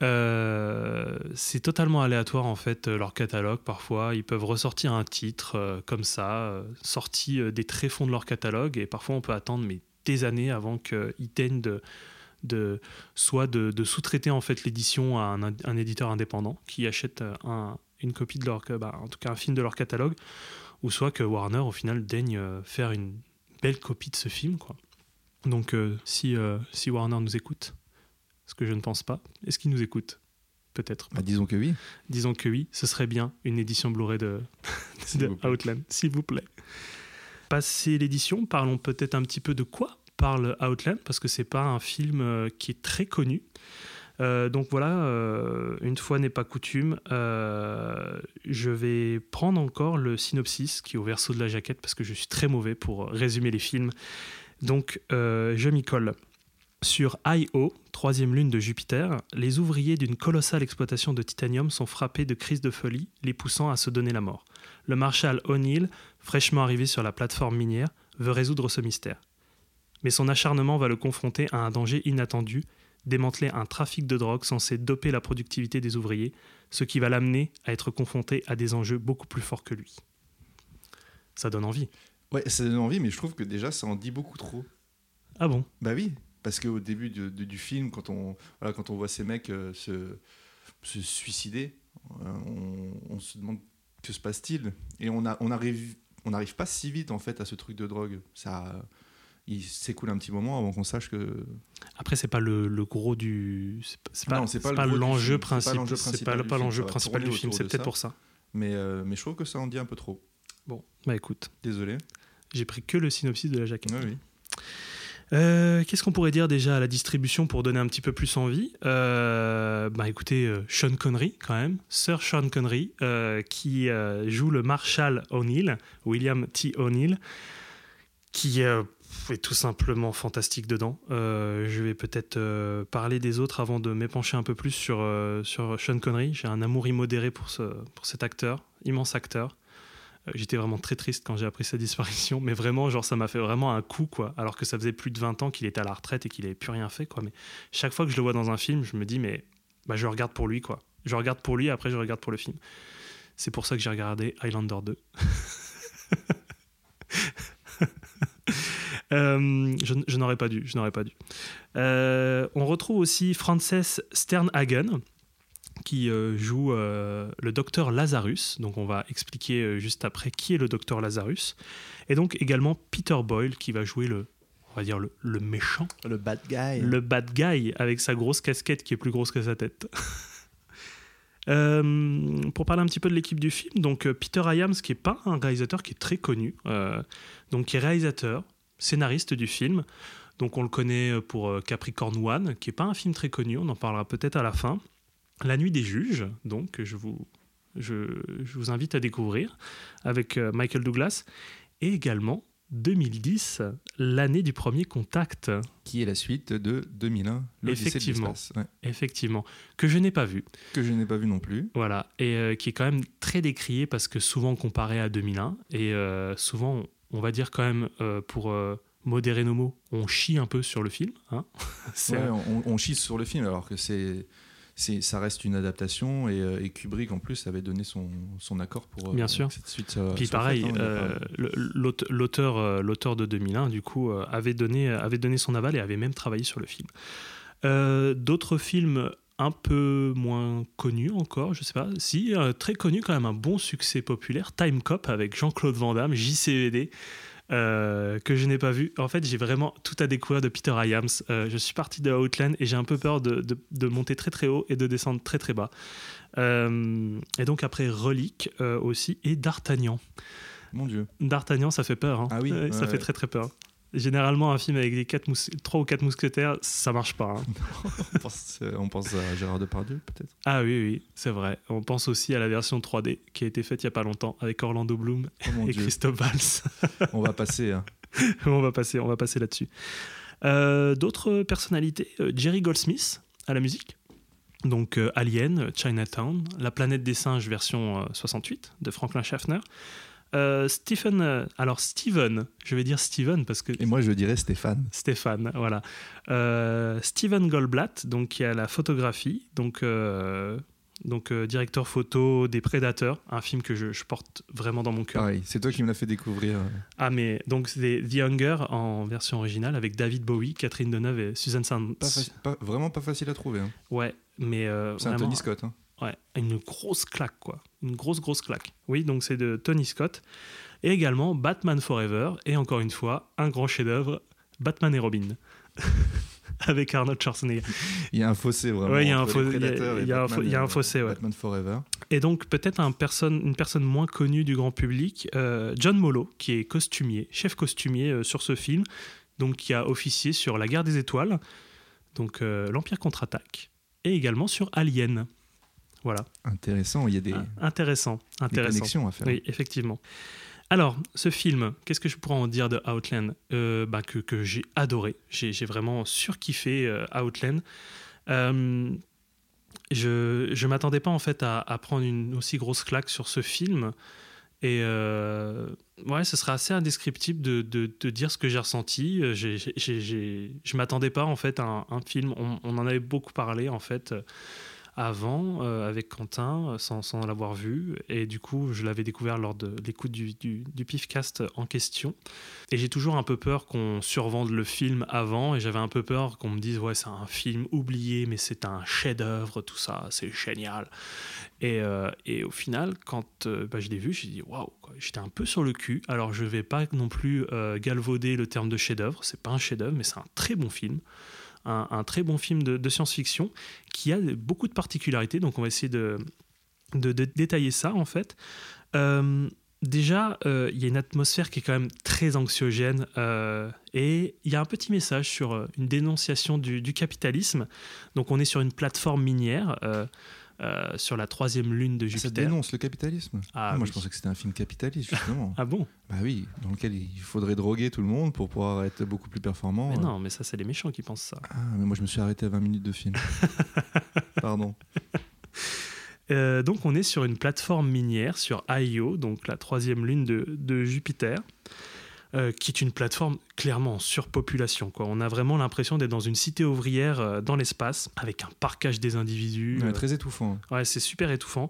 euh, c'est totalement aléatoire en fait euh, leur catalogue parfois ils peuvent ressortir un titre euh, comme ça euh, sorti euh, des tréfonds de leur catalogue et parfois on peut attendre mais des années avant qu'ils daignent de, de soit de, de sous-traiter en fait l'édition à un, un, éditeur indépendant qui achète euh, un, une copie de leur bah, en tout cas un film de leur catalogue ou soit que Warner au final daigne euh, faire une belle copie de ce film quoi. Donc euh, si, si Warner nous écoute ce que je ne pense pas est-ce qu'il nous écoute? Peut-être. Bah, disons que oui. Disons que oui ce serait bien une édition Blu-ray de, de Outland s'il vous plaît passer l'édition, parlons peut-être un petit peu de quoi parle Outland, parce que c'est pas un film euh, qui est très connu. Euh, donc voilà, euh, une fois n'est pas coutume, je vais prendre encore le synopsis qui est au verso de la jaquette, parce que je suis très mauvais pour résumer les films. Donc je m'y colle. Sur Io, troisième lune de Jupiter, les ouvriers d'une colossale exploitation de titanium sont frappés de crises de folie, les poussant à se donner la mort. Le marshal O'Neill, fraîchement arrivé sur la plateforme minière, veut résoudre ce mystère. Mais son acharnement va le confronter à un danger inattendu, démanteler un trafic de drogue censé doper la productivité des ouvriers, ce qui va l'amener à être confronté à des enjeux beaucoup plus forts que lui. Ça donne envie. Ouais, ça donne envie, mais je trouve que déjà ça en dit beaucoup trop. Ah bon? Bah oui, parce qu'au début du film, quand on, voilà, quand on voit ces mecs euh, se, se, suicider, euh, on, on, se demande que se passe-t-il Et on n'arrive on arrive, on arrive pas si vite en fait à ce truc de drogue. Ça, il s'écoule un petit moment avant qu'on sache que. Après, c'est pas le, le, gros du. C'est pas, pas, pas l'enjeu principal. C'est pas, l'enjeu principal du film. C'est peut-être pour ça. Mais, euh, mais je trouve que ça en dit un peu trop. Bon, bah écoute. Désolé. J'ai pris que le synopsis de la jaquette. Oui, oui. Euh, Qu'est-ce qu'on pourrait dire déjà à la distribution pour donner un petit peu plus envie? Euh, Bah écoutez, euh, Sean Connery quand même, Sir Sean Connery, euh, qui joue le Marshal O'Neill, William T. O'Neill, qui est tout simplement fantastique dedans. je vais peut-être parler des autres avant de m'épancher un peu plus sur, sur Sean Connery. J'ai un amour immodéré pour, ce, pour cet acteur, immense acteur. J'étais vraiment très triste quand j'ai appris sa disparition, mais vraiment, genre, ça m'a fait vraiment un coup, quoi. Alors que ça faisait plus de 20 ans qu'il était à la retraite et qu'il n'avait plus rien fait, quoi. Mais chaque fois que je le vois dans un film, je me dis, mais bah, je regarde pour lui, quoi. Je regarde pour lui, après je regarde pour le film. C'est pour ça que j'ai regardé Highlander 2. euh, je, je n'aurais pas dû, je n'aurais pas dû. Euh, on retrouve aussi Frances Sternhagen, qui euh, joue euh, le docteur Lazarus. Donc on va expliquer euh, juste après qui est le docteur Lazarus. Et donc également Peter Boyle qui va jouer le on va dire le, le méchant, Le bad guy. le bad guy avec sa grosse casquette qui est plus grosse que sa tête. Euh, pour parler un petit peu de l'équipe du film, donc Peter Hyams, qui est pas un réalisateur qui est très connu, euh, donc qui est réalisateur, scénariste du film. Donc on le connaît pour Capricorn One, qui est pas un film très connu, on en parlera peut-être à la fin. La Nuit des Juges, donc je vous, je, je vous invite à découvrir avec euh, Michael Douglas, et également 2010, l'année du premier contact. Qui est la suite de 2001, l'Odyssée de Effectivement. l'espace. Ouais. Effectivement, que je n'ai pas vu. Que je n'ai pas vu non plus. Voilà, et euh, qui est quand même très décrié parce que souvent comparé à 2001, et euh, souvent, on va dire quand même, euh, pour modérer nos mots, on chie un peu sur le film. Hein Ouais, on, on chie sur le film alors que c'est, ça reste une adaptation et, euh, et Kubrick en plus avait donné son, son accord pour euh, Bien sûr. cette suite. Puis pareil, hein, euh, l'auteur, l'auteur de 2001, du coup, avait donné, avait donné son aval et avait même travaillé sur le film. Euh, D'autres films un peu moins connus encore, je sais pas, si, euh, très connu quand même, un bon succès populaire, Time Cop avec Jean-Claude Van Damme, JCVD. Euh, que je n'ai pas vu. En fait, j'ai vraiment tout à découvrir de Peter Hyams. Euh, je suis parti de Outland et j'ai un peu peur de, de- de monter très très haut et de descendre très très bas. Euh, et donc après Relique aussi et D'Artagnan. Mon Dieu. D'Artagnan, ça fait peur. hein. Ah oui, ça ouais, fait très très peur. Généralement, un film avec les quatre trois ou quatre mousquetaires, ça marche pas. hein. On pense, euh, on pense à Gérard Depardieu peut-être? Ah oui, oui, c'est vrai. On pense aussi à la version 3D qui a été faite il y a pas longtemps avec Orlando Bloom Oh et Dieu. Christophe Valls. On va passer. hein. on va passer, on va passer là-dessus. Euh, D'autres personnalités, euh, Jerry Goldsmith à la musique. Donc euh, Alien, Chinatown, La planète des singes version euh, 68 de Franklin Schaffner. Euh, Stephen, euh, alors Steven, je vais dire Steven parce que Et moi je dirais Stéphane. Stéphane, voilà. Euh, Steven Goldblatt, donc qui a la photographie, donc euh, donc directeur photo des Prédateurs, un film que je, je porte vraiment dans mon cœur. Pareil, c'est toi qui me l'as fait découvrir. Ah mais donc c'est The Hunger en version originale avec David Bowie, Catherine Deneuve et Susan Sand. Pas pas- vraiment pas facile à trouver. hein. Ouais, mais C'est Tony Scott. hein. Ouais, une grosse claque quoi, une grosse grosse claque. Oui, donc c'est de Tony Scott et également Batman Forever et encore une fois un grand chef-d'œuvre, Batman et Robin. avec Arnold Schwarzenegger. Il y a un fossé vraiment. Ouais, il y a un entre fo- les il y y Batman, fo- il y a un fossé, ouais. Batman Forever. Et donc peut-être un personne, une personne moins connue du grand public, euh, John Molo, qui est costumier, chef costumier euh, sur ce film, donc qui a officié sur La Guerre des Étoiles, donc euh, l'Empire contre-attaque, et également sur Alien. Voilà, Intéressant, il y a des, Ah, intéressant, des intéressant. connexions à faire. Oui, effectivement. Alors, ce film, qu'est-ce que je pourrais en dire de Outland? Euh, bah, que, que j'ai adoré. J'ai vraiment surkiffé euh, Outland. Euh, je je m'attendais pas en fait à, à prendre une aussi grosse claque sur ce film. Et euh, ouais, ce serait assez indescriptible de, de- de dire ce que j'ai ressenti. J'ai- je m'attendais pas en fait à un, un film. On, on en avait beaucoup parlé en fait avant euh, avec Quentin, euh, sans, l'avoir vu. Et du coup, je l'avais découvert lors de l'écoute du, Pifcast en question. Et j'ai toujours un peu peur qu'on survende le film avant. Et j'avais un peu peur qu'on me dise, ouais, c'est un film oublié, mais c'est un chef-d'œuvre, tout ça, c'est génial. Et, euh, au final, quand bah, je l'ai vu, j'ai dit, waouh, j'étais un peu sur le cul. Alors, je vais pas non plus galvauder le terme de chef-d'œuvre. C'est pas un chef-d'œuvre, mais c'est un très bon film. Un, un très bon film de, science-fiction qui a beaucoup de particularités. Donc, on va essayer de, détailler ça, en fait. Euh, déjà, euh, il y a une atmosphère qui est quand même très anxiogène. euh, et il y a un petit message sur une dénonciation du capitalisme. Donc, on est sur une plateforme minière. Euh, sur la troisième lune de Ça Jupiter. dénonce le capitalisme. Ah, Moi oui. je pensais que c'était un film capitaliste justement. Ah bon? Bah oui, dans lequel il faudrait droguer tout le monde pour pouvoir être beaucoup plus performant. Mais non, mais ça, c'est les méchants qui pensent ça. Ah, mais moi je me suis arrêté à 20 minutes de film. Pardon. Euh, donc, on est sur une plateforme minière, sur Io, donc la troisième lune de, de Jupiter, euh, qui est une plateforme clairement en surpopulation. Quoi. On a vraiment l'impression d'être dans une cité ouvrière euh, dans l'espace, avec un parquage des individus. Ouais, euh, très étouffant. Ouais, c'est super étouffant.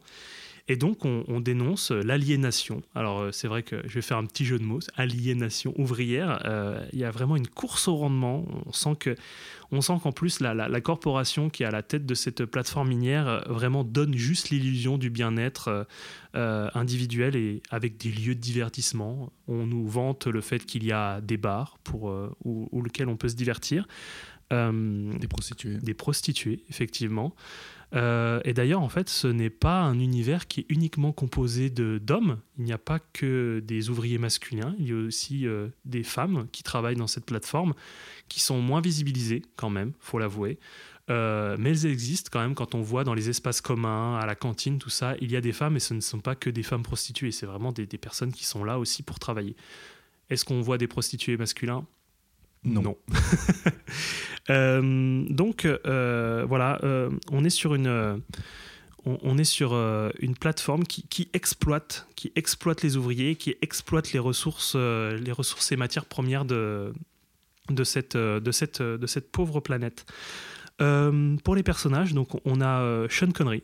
Et donc, on, on dénonce l'aliénation. Alors, euh, c'est vrai que je vais faire un petit jeu de mots, aliénation ouvrière. Euh, Il y a vraiment une course au rendement. On sent que, on sent qu'en plus, la, la- la corporation qui est à la tête de cette plateforme minière euh, vraiment donne juste l'illusion du bien-être euh, euh, individuel et avec des lieux de divertissement. On nous vante le fait qu'il y a des bars pour, euh, où, où lequel on peut se divertir. Euh, Des prostituées. des prostituées, effectivement. Euh, et d'ailleurs, en fait, ce n'est pas un univers qui est uniquement composé d'hommes. Il n'y a pas que des ouvriers masculins. Il y a aussi euh, des femmes qui travaillent dans cette plateforme, qui sont moins visibilisées quand même, faut l'avouer. Euh, mais elles existent quand même quand on voit dans les espaces communs, à la cantine, tout ça, il y a des femmes et ce ne sont pas que des femmes prostituées, c'est vraiment des, des personnes qui sont là aussi pour travailler. Est-ce qu'on voit des prostituées masculins? Non. Euh, donc euh, voilà, euh, on est sur une, est sur une plateforme qui, exploite, qui exploite les ouvriers, qui exploite les ressources, les ressources et matières premières de de cette de cette de cette pauvre planète. Pour les personnages, donc on a Sean Connery,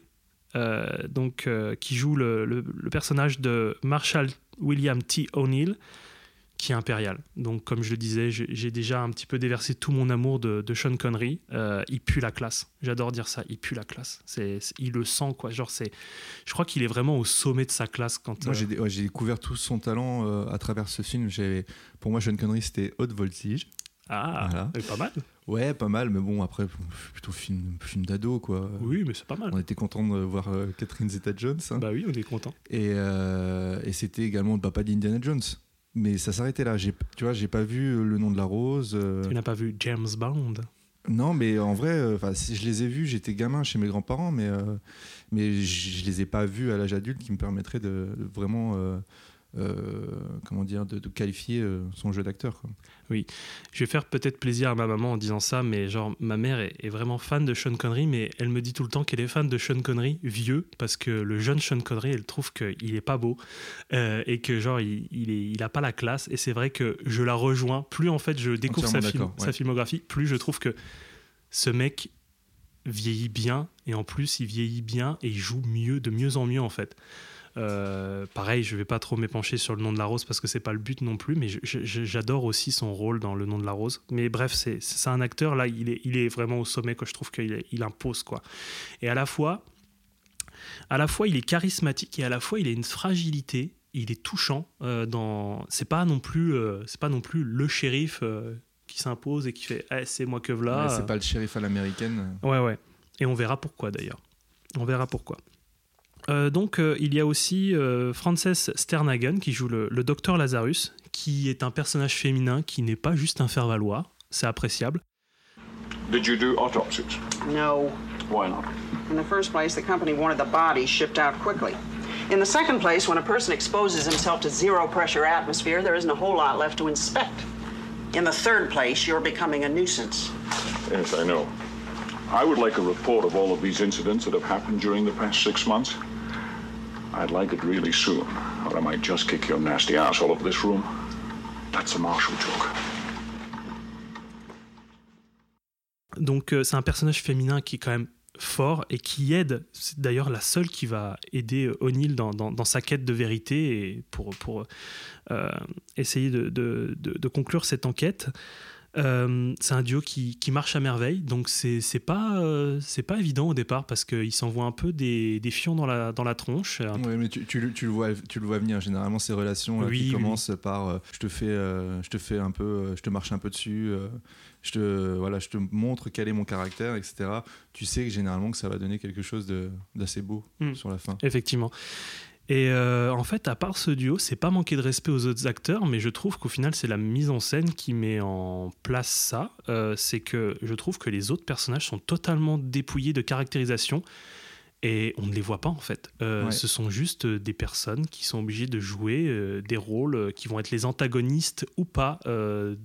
donc qui joue le- le personnage de Marshall William T. O'Neill, qui est impérial. Donc, comme je le disais, j'ai déjà un petit peu déversé tout mon amour de, de Sean Connery. Euh, il pue la classe. J'adore dire ça. Il pue la classe. C'est, il le sent, quoi. Genre, c'est, je crois qu'il est vraiment au sommet de sa classe quand. Moi, euh, j'ai ouais, découvert tout son talent euh, à travers ce film. Pour moi, Sean Connery, c'était haute voltige. ah, Voilà. pas mal. Ouais, pas mal, mais bon, après, plutôt film, film d'ado, quoi. Oui, mais c'est pas mal. On était content de voir euh, Catherine Zeta-Jones. hein. Bah oui, on est content. Et, et c'était également le papa d'Indiana Jones. Mais ça s'arrêtait là. J'ai- Tu vois, j'ai pas vu euh, Le nom de la rose. euh, Tu n'as pas vu James Bond? Non, mais en vrai, euh, 'fin, si je les ai vus, j'étais gamin chez mes grands-parents, mais, euh, mais je je les ai pas vus à l'âge adulte qui me permettrait de, de vraiment, euh, comment dire, de, de qualifier euh, son jeu d'acteur. quoi. Je vais faire peut-être plaisir à ma maman en disant ça, mais genre, ma mère est, est vraiment fan de Sean Connery, mais elle me dit tout le temps qu'elle est fan de Sean Connery vieux, parce que le jeune Sean Connery, elle trouve qu'il est pas beau, euh, et que genre, il, il, est, il a pas la classe, et c'est vrai que je la rejoins. Plus en fait je découvre sa, film- sa filmographie, plus je trouve que ce mec vieillit bien, et en plus, il vieillit bien, et il joue mieux, de mieux en mieux, en fait. Euh, pareil, je vais pas trop m'épancher sur le nom de la rose parce que c'est pas le but non plus, mais j'adore aussi son rôle dans le nom de la rose. Mais bref, c'est un acteur là, il est, il est vraiment au sommet que je trouve qu'il il impose quoi. Et à la fois, à la fois il est charismatique et à la fois il a une fragilité. Il est touchant. Euh, dans, c'est pas non plus, euh, c'est pas non plus le shérif euh, qui s'impose et qui fait, Eh, c'est moi que. Mais c'est pas le shérif à l'américaine. Ouais, ouais. Et on verra pourquoi d'ailleurs. On verra pourquoi. Euh, donc, euh, il y a aussi euh, Frances Sternhagen qui joue le, le docteur Lazarus, qui est un personnage féminin qui n'est pas juste un faire-valoir. C'est appréciable. Did you do autopsies? No. Why not? In the first place, the company wanted the bodies shipped out quickly. In the second place, when a person exposes himself to zero pressure atmosphere, there isn't a whole lot left to inspect. In the third place, you're becoming a nuisance. Yes, I know. I would like a report of all of these incidents that have happened during the past six months. I'd like it really soon, or I might just kick your nasty ass all over this room. That's a Marshall joke. Donc, c'est un personnage féminin qui est quand même fort et qui aide. C'est d'ailleurs la seule qui va aider euh, O'Neill dans, dans- sa quête de vérité et pour, pour euh, essayer de- de conclure cette enquête. Euh, c'est un duo qui, qui marche à merveille, donc c'est pas, euh, c'est pas évident au départ parce qu'il s'envoie un peu des, des fions dans la, dans la tronche. Ouais, mais tu, tu le- tu le vois, tu le vois venir. Généralement, ces relations là, Oui, qui oui. commencent par euh, je te fais, euh, je te fais un peu, euh, je te marche un peu dessus, euh, je te, voilà, je te montre quel est mon caractère, etc. Tu sais que généralement que ça va donner quelque chose d'assez beau Mm. sur la fin. Effectivement. Et euh, en fait, à part ce duo, c'est pas manquer de respect aux autres acteurs, mais je trouve qu'au final, c'est la mise en scène qui met en place ça. Euh, c'est que je trouve que les autres personnages sont totalement dépouillés de caractérisation et on ne les voit pas en fait. Euh, Ouais. Ce sont juste des personnes qui sont obligées de jouer des rôles qui vont être les antagonistes ou pas de,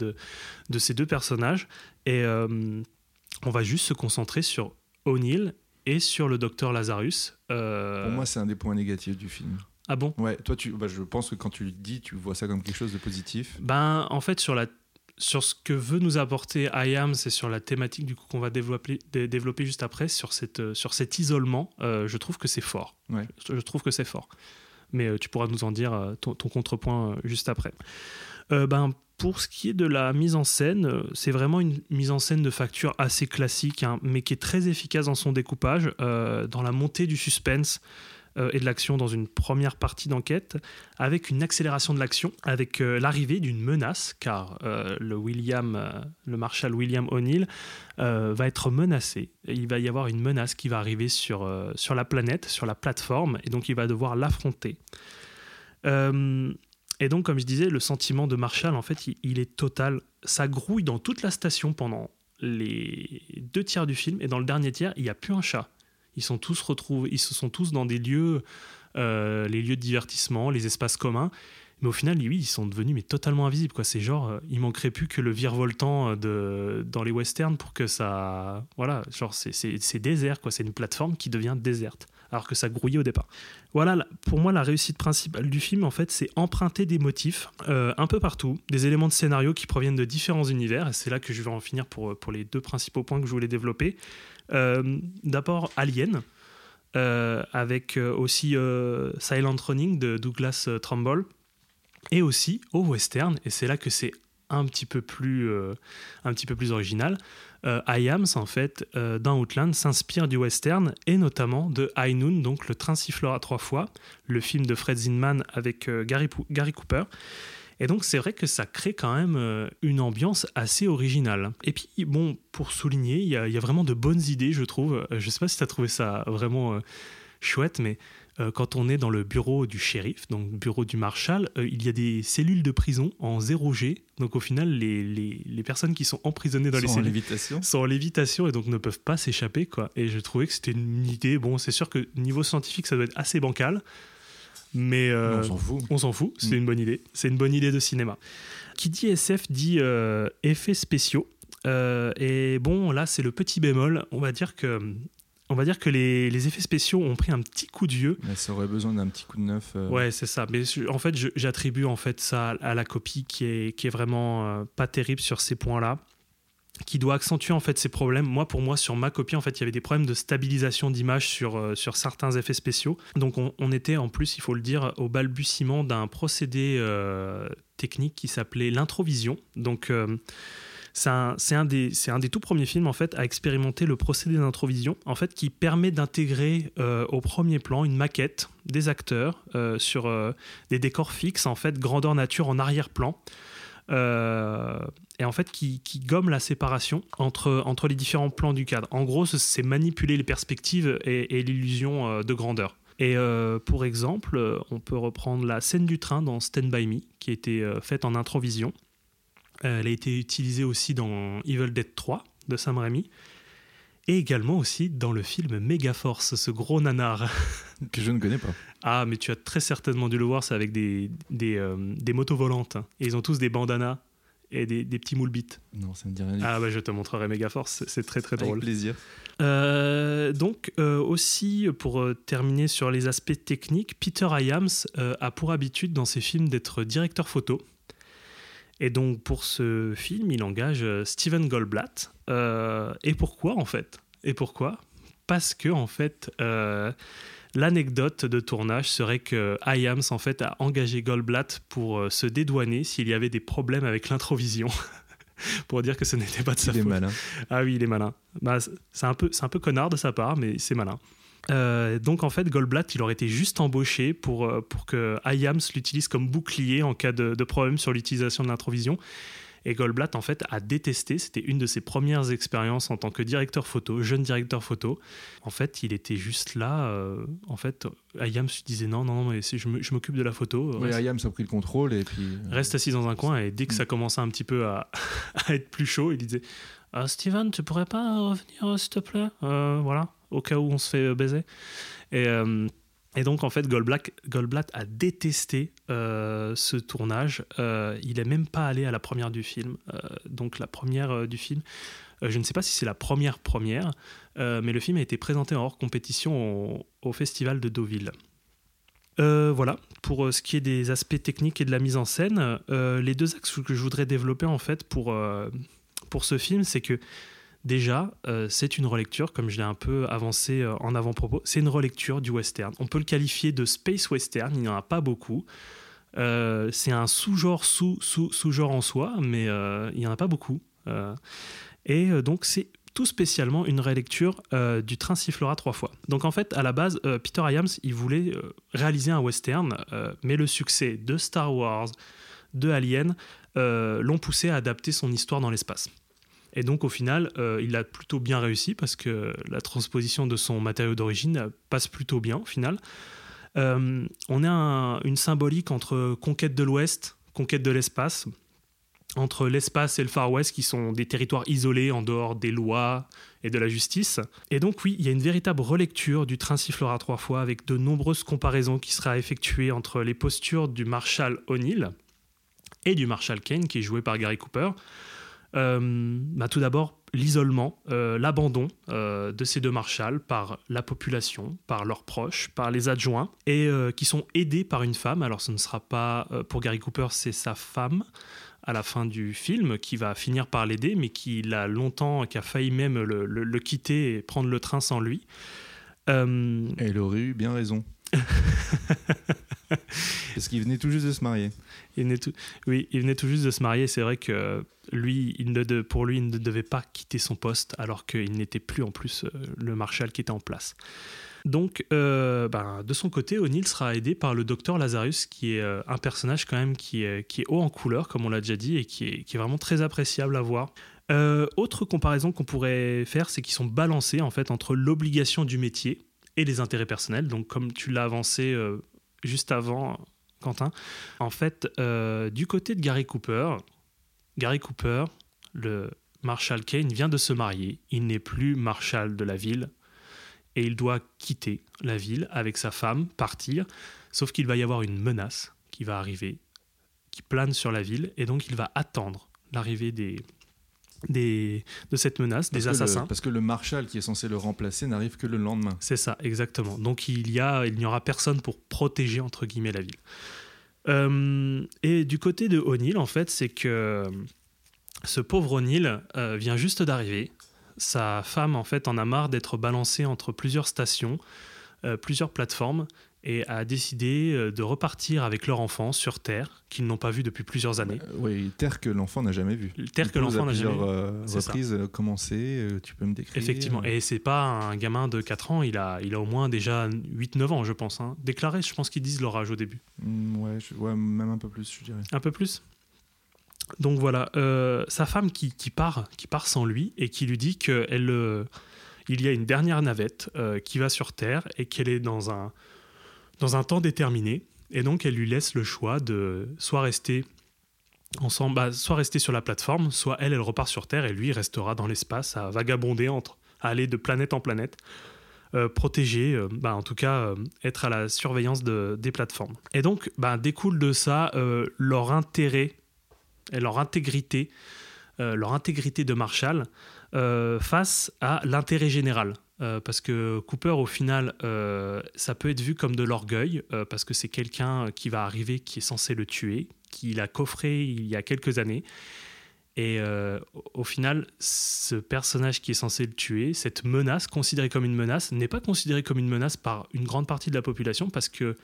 de ces deux personnages. Et on va juste se concentrer sur O'Neill et sur le docteur Lazarus. Euh, Pour moi, c'est un des points négatifs du film. ah bon? Ouais, toi, tu, bah, je pense que quand tu le dis, tu vois ça comme quelque chose de positif. Ben, en fait, sur la, sur ce que veut nous apporter IAM, c'est sur la thématique du coup qu'on va développer, dé- développer juste après, sur, cette, euh, sur cet isolement, euh, je trouve que c'est fort. Ouais. Je trouve que c'est fort. Mais euh, tu pourras nous en dire ton, ton contrepoint juste après. Ben, pour ce qui est de la mise en scène, euh, c'est vraiment une mise en scène de facture assez classique, hein, mais qui est très efficace dans son découpage, euh, dans la montée du suspense euh, et de l'action dans une première partie d'enquête, avec une accélération de l'action, avec l'arrivée d'une menace, car le marshal William O'Neill va être menacé. Il va y avoir une menace qui va arriver sur, sur la planète, sur la plateforme, et donc il va devoir l'affronter. Et donc, comme je disais, le sentiment de Marshall, en fait, il, est total. Ça grouille dans toute la station pendant les deux tiers du film, et dans le dernier tiers, il n'y a plus un chat. Ils sont tous retrouvés, ils se sont tous dans des lieux, euh, les lieux de divertissement, les espaces communs. Mais au final, oui, ils sont devenus mais totalement invisibles. Quoi. C'est genre, euh, il manquerait plus que le virevoltant euh, de, dans les westerns pour que ça, voilà, genre c'est, c'est, c'est désert. Quoi. C'est une plateforme qui devient déserte, alors que ça grouillait au départ. Voilà, pour moi, la réussite principale du film, en fait, c'est emprunter des motifs euh, un peu partout, des éléments de scénario qui proviennent de différents univers. Et c'est là que je vais en finir pour, pour les deux principaux points que je voulais développer. Euh, D'abord, Alien, euh, avec euh, aussi euh, Silent Running de Douglas euh, Trumbull, et aussi au western. Et c'est là que c'est un petit peu plus, euh, un petit peu plus original. Euh, IAMS, en fait, euh, dans Outland, s'inspire du western et notamment de High Noon, donc Le train sifflera trois fois, le film de Fred Zinman avec euh, Gary, Cooper. Et donc, c'est vrai que ça crée quand même une ambiance assez originale. Et puis, bon, pour souligner, il y, a- vraiment de bonnes idées, je trouve. Je sais pas si tu as trouvé ça vraiment chouette, mais quand on est dans le bureau du shérif, donc le bureau du marshal, euh, il y a des cellules de prison en 0G. Donc, au final, les, les- les personnes qui sont emprisonnées dans les Sans cellules lévitation. sont en lévitation et donc ne peuvent pas s'échapper quoi. Et je trouvais que c'était une idée. Bon, c'est sûr que niveau scientifique, ça doit être assez bancal, mais euh, on s'en fout. on s'en fout. C'est Mm. une bonne idée. C'est une bonne idée de cinéma. Qui dit SF dit euh, effets spéciaux. Euh, et bon, là, c'est le petit bémol. On va dire que, on va dire que les, les effets spéciaux ont pris un petit coup de vieux. Mais ça aurait besoin d'un petit coup de neuf. euh, Ouais, c'est ça. Mais en fait, j'attribue en fait ça à la copie qui est, qui est vraiment euh, pas terrible sur ces points-là, qui doit accentuer en fait ces problèmes. Moi, pour moi, sur ma copie, en fait, il y avait des problèmes de stabilisation d'image sur, euh, sur certains effets spéciaux. Donc, on, on était en plus, il faut le dire, au balbutiement d'un procédé euh, technique qui s'appelait l'introvision. Donc, euh, c'est un, des, tout premiers films en fait à expérimenter le procédé d'introvision en fait qui permet d'intégrer euh, au premier plan une maquette des acteurs euh, sur euh, des décors fixes en fait grandeur nature en arrière-plan et en fait qui, gomme la séparation entre, les différents plans du cadre. En gros, c'est manipuler les perspectives et, l'illusion de grandeur. Et pour exemple, on peut reprendre la scène du train dans Stand By Me, qui euh, faite en introvision. Elle a été utilisée aussi dans Evil Dead 3 de Sam Raimi. Et également aussi dans le film Megaforce, ce gros nanar. Que je ne connais pas. Ah, mais tu as très certainement dû le voir, c'est avec des, des, euh, des motos volantes. Et ils ont tous des bandanas et des, des petits moules bits. Non, ça ne me dit rien. Ah, bah je te montrerai Megaforce, c'est- très très Avec drôle. plaisir. Euh, donc, euh, aussi, pour terminer sur les aspects techniques, Peter Iams a pour habitude dans ses films d'être directeur photo. Et donc, pour ce film, il engage euh, Steven Goldblatt. Euh, et pourquoi, en fait? Et pourquoi? Parce que, en fait, euh, l'anecdote de tournage serait que Iams, en fait, a engagé Goldblatt pour se dédouaner s'il y avait des problèmes avec l'introvision. pour dire que ce n'était pas de sa Il est faute. malin. Ah oui, il est malin. Bah, c'est un peu, c'est un peu connard de sa part, mais c'est malin. Euh, donc en fait, Goldblatt, il aurait été juste embauché pour, euh, pour que IAMS l'utilise comme bouclier en cas de, de problème sur l'utilisation de l'introvision. Et Goldblatt, en fait, a détesté. C'était une de ses premières expériences en tant que directeur photo, jeune directeur photo. En fait, il était juste là. euh, en fait, IAMS lui disait non, non, non, mais si je m'occupe de la photo. Oui, Ayam a pris le contrôle et puis. reste assis dans un coin et dès que ça commençait un petit peu à, à être plus chaud, il disait Ah, Steven, tu pourrais pas revenir s'il te plaît? Euh, Voilà, au cas où on se fait euh, baiser. Et, euh, et donc en fait, Goldblatt, a détesté euh, ce tournage. Il est même pas allé à la première du film. Donc la première du film. je ne sais pas si c'est la première première, mais le film a été présenté en hors compétition au, festival de Deauville. Voilà, pour ce qui est des aspects techniques et de la mise en scène, les deux axes que je voudrais développer en fait pour, pour ce film, c'est que déjà, euh, c'est une relecture, comme je l'ai un peu avancé euh, en avant-propos, c'est une relecture du western. On peut le qualifier de space western, il n'y en a pas beaucoup. Euh, c'est un sous-genre sous, sous, sous-genre en soi, mais il n'y en a pas beaucoup. Et donc, c'est tout spécialement une rélecture euh, du Train sifflera trois fois. Donc en fait, à la base, Peter Iams, il voulait réaliser un western, mais le succès de Star Wars, de Alien, l'ont poussé à adapter son histoire dans l'espace. Et donc au final, euh, il a plutôt bien réussi parce que la transposition de son matériau d'origine passe plutôt bien au final. Euh, on a un- une symbolique entre conquête de l'Ouest, conquête de l'espace, entre l'espace et le Far West qui sont des territoires isolés en dehors des lois et de la justice. Et donc oui, il y a une véritable relecture du train sifflera trois fois avec de nombreuses comparaisons qui sera effectuées entre les postures du Marshal O'Neill et du Marshal Kane qui est joué par Gary Cooper. Euh, bah, tout d'abord, l'isolement, euh, l'abandon euh, de ces deux marshals par la population, par leurs proches, par les adjoints, et qui sont aidés par une femme. Alors ce ne sera pas, pour Gary Cooper, c'est sa femme à la fin du film qui va finir par l'aider, mais qui l'a longtemps, qui a failli même le, quitter et prendre le train sans lui. Elle aurait eu bien raison. Parce qu'il venait tout juste de se marier. Il venait tout, oui, il venait tout juste de se marier. C'est vrai que lui, pour lui, il ne devait pas quitter son poste alors qu'il n'était plus en plus euh, le marshal qui était en place. Donc, euh, ben, de son côté, O'Neill sera aidé par le docteur Lazarus, qui est euh, un personnage quand même qui est, haut en couleur, comme on l'a déjà dit, et qui est, vraiment très appréciable à voir. Autre comparaison qu'on pourrait faire, c'est qu'ils sont balancés en fait entre l'obligation du métier et les intérêts personnels. Donc, comme tu l'as avancé euh, juste avant, Quentin, en fait, euh, du côté de Gary Cooper, Gary Cooper, le Marshal Kane, vient de se marier. Il n'est plus marshal de la ville et il doit quitter la ville avec sa femme, partir. Sauf qu'il va y avoir une menace qui va arriver, qui plane sur la ville, et donc il va attendre l'arrivée des, des, de cette menace, Parce des le- assassins. parce que le marshal qui est censé le remplacer n'arrive que le lendemain. C'est ça, exactement. Donc il y a, il n'y aura personne pour protéger entre guillemets la ville. Euh, et du côté de O'Neill, en fait, c'est que ce pauvre O'Neill euh, vient juste d'arriver. Sa femme, en fait, en a marre d'être balancée entre plusieurs stations, euh, plusieurs plateformes, et a décidé euh, de repartir avec leur enfant sur Terre, qu'ils n'ont pas vu depuis plusieurs années. Euh, oui, terre que l'enfant n'a jamais vue. Terre que l'enfant n'a jamais vue. euh, reprises euh, euh, tu peux me décrire Effectivement. euh, Et c'est pas un gamin de 4 ans, il a, il a au moins déjà 8-9 ans, je pense. hein. Déclaré, je pense qu'ils disent leur âge au début. mm, ouais, je- ouais, même un peu plus, je dirais. Un peu plus Donc voilà, euh, sa femme qui, qui part, qui part sans lui et qui lui dit qu'il il y a une dernière navette euh, qui va sur Terre et qu'elle est dans un, dans un temps déterminé. Et donc elle lui laisse le choix de soit rester ensemble, bah, soit rester sur la plateforme, soit elle, elle repart sur Terre et lui restera dans l'espace à vagabonder entre, à aller de planète en planète. euh, protéger, euh, bah, en tout cas euh, être à la surveillance de- des plateformes. Et donc bah, découle de ça leur intérêt et leur intégrité, leur intégrité de Marshall face à l'intérêt général. Euh, parce que Cooper, au final, euh, ça peut être vu comme de l'orgueil, euh, parce que c'est quelqu'un qui va arriver qui est censé le tuer, qui l'a coffré il y a quelques années. Et au- final, ce personnage qui est censé le tuer, cette menace, considérée comme une menace, n'est pas considérée comme une menace par une grande partie de la population, parce que,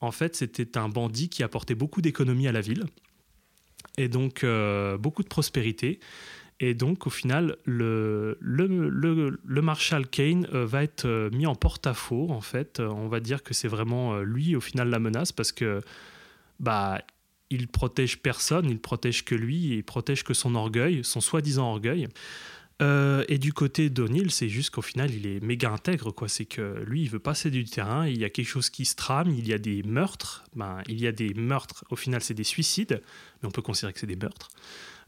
en fait, c'était un bandit qui apportait beaucoup d'économies à la ville et donc beaucoup de prospérité. Et donc, au final, le, le, le, le Marshal Kane euh, va être euh, mis en porte-à-faux, en fait. Euh, on va dire que c'est vraiment lui, au final, la menace, parce que bah, il protège personne, il protège que lui, il protège que son orgueil, son soi-disant orgueil. Et du côté d'O'Neill, c'est juste qu'au final, il est méga intègre. quoi. C'est que lui, il veut passer du terrain, il y a quelque chose qui se trame, il y a des meurtres. Ben, il y a des meurtres, au final, c'est des suicides, mais on peut considérer que c'est des meurtres.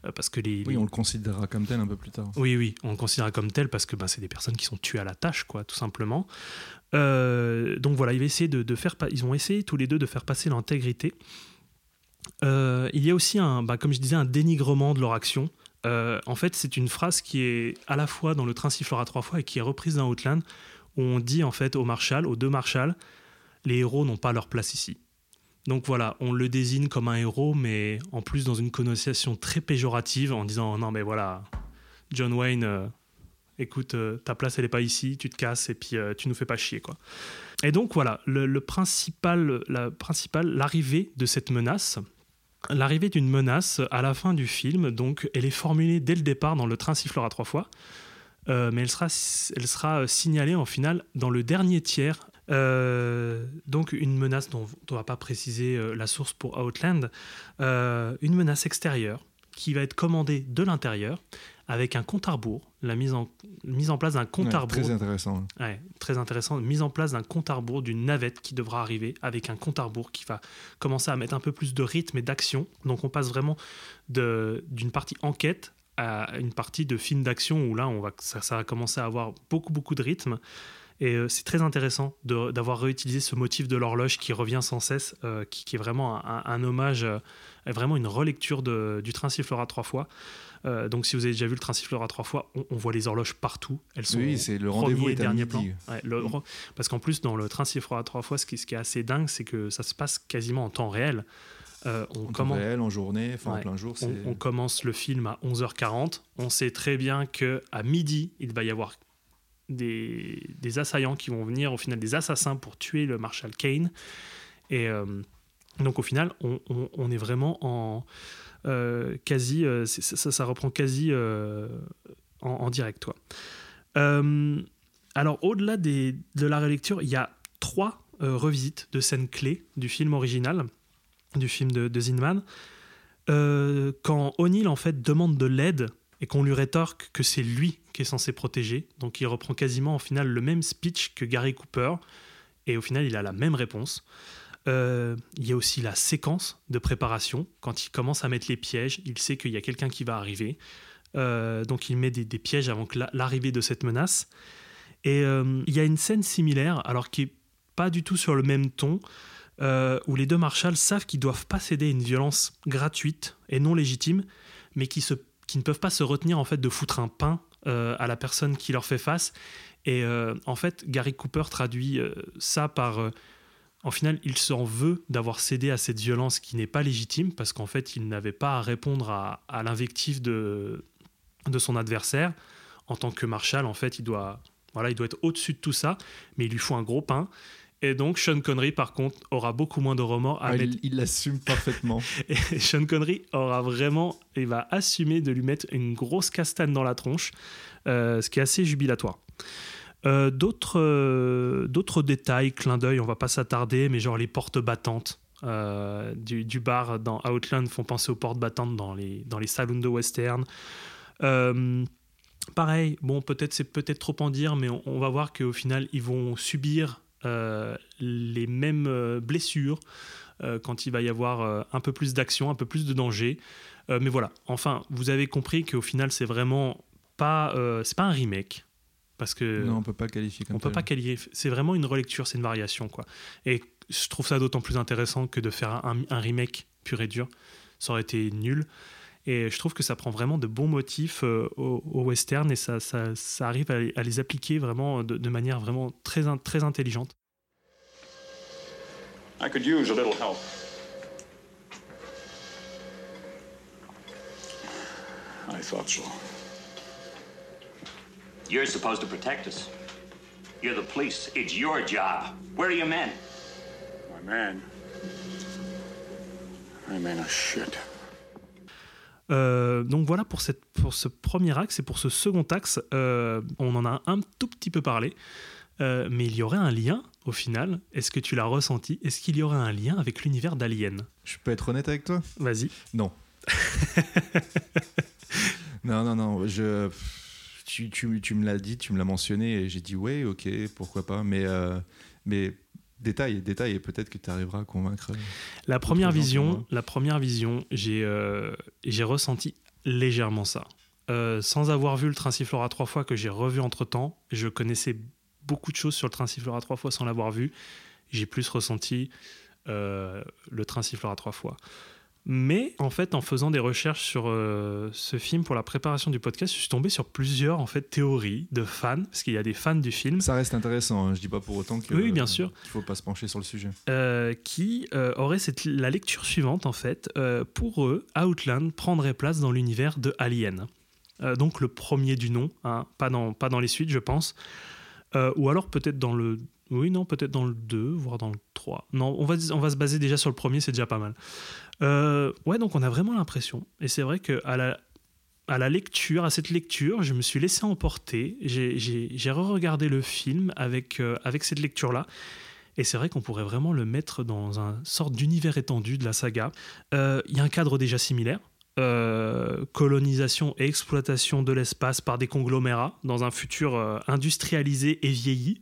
Euh, parce que les, Oui, les- on le considérera comme tel un peu plus tard. oui, oui, on le considère comme tel parce que ben, c'est des personnes qui sont tuées à la tâche, quoi, tout simplement. Euh, donc voilà, ils, essayer de, de faire, ils ont essayé tous les deux de faire passer l'intégrité. Euh, il y a aussi, un, bah, comme je disais, un dénigrement de leur action. Euh, en fait, c'est une phrase qui est à la fois dans le train sifflera trois fois et qui est reprise dans Outland, où on dit en fait au Marshal, aux deux Marshals, les héros n'ont pas leur place ici. Donc voilà, on le désigne comme un héros, mais en plus dans une connotation très péjorative, en disant non mais voilà, John Wayne, euh, écoute, euh, ta place elle est pas ici, tu te casses et puis euh, tu nous fais pas chier quoi. Et donc voilà, le, le principal, la principale, l'arrivée de cette menace, l'arrivée d'une menace à la fin du film, donc elle est formulée dès le départ dans le train sifflera trois fois. Mais elle sera, elle sera signalée en finale dans le dernier tiers. Euh, donc une menace dont on ne va pas préciser euh, la source pour Outland, euh, une menace extérieure qui va être commandée de l'intérieur avec un compte à rebours, la mise en, mise en place d'un compte Ouais, à rebours. très intéressant. Ouais, très intéressant. Mise en place d'un compte à rebours, d'une navette qui devra arriver avec un compte à rebours qui va commencer à mettre un peu plus de rythme et d'action. Donc on passe vraiment d'une partie enquête à une partie de film d'action où là on va, ça, ça va commencer à avoir beaucoup beaucoup de rythme. Et euh, c'est très intéressant d'avoir réutilisé ce motif de l'horloge qui revient sans cesse, euh, qui, qui est vraiment un, un hommage, euh, vraiment une relecture de- du train sifflera trois fois. Donc si vous avez déjà vu le train sifflera trois fois, on, on voit les horloges partout. Elles sont Oui, c'est le premier rendez-vous et dernier plan. Ouais, le- Parce qu'en plus, dans le train sifflera trois fois, ce qui, ce qui est assez dingue, c'est que ça se passe quasiment en temps réel. Euh, on, En temps commence, réel, en journée, enfin Ouais. en plein jour. on, on commence le film à 11h40. On sait très bien que à midi, il va y avoir des, assaillants qui vont venir, au final, des assassins pour tuer le marshal Kane. Et euh, donc, au final, on, est vraiment en euh, quasi. euh, ça, reprend quasi en, direct, alors, au-delà de la relecture, il y a trois revisites de scènes clés du film original, du film de, de Zinman. Quand O'Neill en fait demande de l'aide et qu'on lui rétorque que c'est lui est censé protéger, donc il reprend quasiment au final le même speech que Gary Cooper et au final il a la même réponse. Euh, il y a aussi la séquence de préparation quand il commence à mettre les pièges, il sait qu'il y a quelqu'un qui va arriver, Euh, donc il met des, pièges avant l'arrivée de cette menace. Et euh, il y a une scène similaire, alors qui est pas du tout sur le même ton, où les deux marshals savent qu'ils doivent pas céder à une violence gratuite et non légitime, mais qui, qui ne peuvent pas se retenir en fait de foutre un pain à la personne qui leur fait face. Et euh, en fait, Gary Cooper traduit euh, ça par euh, en final, il s'en veut d'avoir cédé à cette violence qui n'est pas légitime parce qu'en fait, il n'avait pas à répondre à, à l'invective de, de son adversaire. En tant que marshal, en fait, il doit, voilà, il doit être au-dessus de tout ça, mais il lui faut un gros pain. Et donc, Sean Connery, par contre, aura beaucoup moins de remords à Ah, mettre il l'assume parfaitement. et Sean Connery aura vraiment, il va assumer de lui mettre une grosse castane dans la tronche, euh, ce qui est assez jubilatoire. Euh, D'autres euh, d'autres détails, clins d'œil, on va pas s'attarder, mais genre les portes battantes euh, du, du bar dans Outland font penser aux portes battantes dans les, dans les saloons de western. Euh, pareil, bon, peut-être c'est peut-être trop en dire, mais on, on va voir qu'au final, ils vont subir les mêmes euh, blessures euh, quand il va y avoir euh, un peu plus d'action, un peu plus de danger. Euh, mais voilà, enfin, vous avez compris qu'au final, c'est vraiment pas, euh, c'est pas un remake. Parce que non, on peut pas qualifier comme on peut pas qualifier. C'est vraiment une relecture, c'est une variation, quoi. Et je trouve ça d'autant plus intéressant que de faire un, un remake pur et dur. Ça aurait été nul. Et je trouve que ça prend vraiment de bons motifs euh, au, au western et ça, ça, ça arrive à, les- à les appliquer vraiment de, de manière vraiment très, in- très intelligente. I could use a little help. I thought so. You're supposed to protect us. You're the police. It's your job. Where are your men? My man. I mean a shit. Euh, donc voilà pour, cette, pour ce premier axe et pour ce second axe, euh, on en a un tout petit peu parlé, euh, mais il y aurait un lien au final. Est-ce que tu l'as ressenti? Est-ce qu'il y aurait un lien avec l'univers d'Alien? Je peux être honnête avec toi? Vas-y. Non. non, non, non. Je, tu, tu, tu me l'as dit, tu me l'as mentionné et j'ai dit ouais, ok, pourquoi pas. Mais, mais détail, détail, et peut-être que tu arriveras à convaincre. La première vision, moi. la première vision, j'ai euh, j'ai ressenti légèrement ça. Euh, sans avoir vu le train sifflera trois fois que j'ai revu entre temps, je connaissais beaucoup de choses sur le train sifflera trois fois sans l'avoir vu. J'ai plus ressenti euh, le train sifflera trois fois. Mais en fait, en faisant des recherches sur euh, ce film pour la préparation du podcast, je suis tombé sur plusieurs en fait théories de fans, parce qu'il y a des fans du film. Ça reste intéressant. Hein. Je dis pas pour autant que. Oui, bien sûr. Il faut pas se pencher sur le sujet. Euh, qui euh, auraient cette, la lecture suivante en fait. Pour eux, Outland prendrait place dans l'univers de Alien. Donc le premier du nom, hein, pas, dans, pas dans les suites, je pense. Ou alors peut-être dans le. Oui, non, peut-être dans le 2, voire dans le 3. Non, on va, on va se baser déjà sur le premier, c'est déjà pas mal. Euh, ouais, donc on a vraiment l'impression. Et c'est vrai qu'à la, à la lecture, à cette lecture, je me suis laissé emporter. J'ai- re-regardé le film avec, euh, avec cette lecture-là. Et c'est vrai qu'on pourrait vraiment le mettre dans un sorte d'univers étendu de la saga. Euh, Il y a un cadre déjà similaire. Euh, colonisation et exploitation de l'espace par des conglomérats dans un futur euh, industrialisé et vieilli.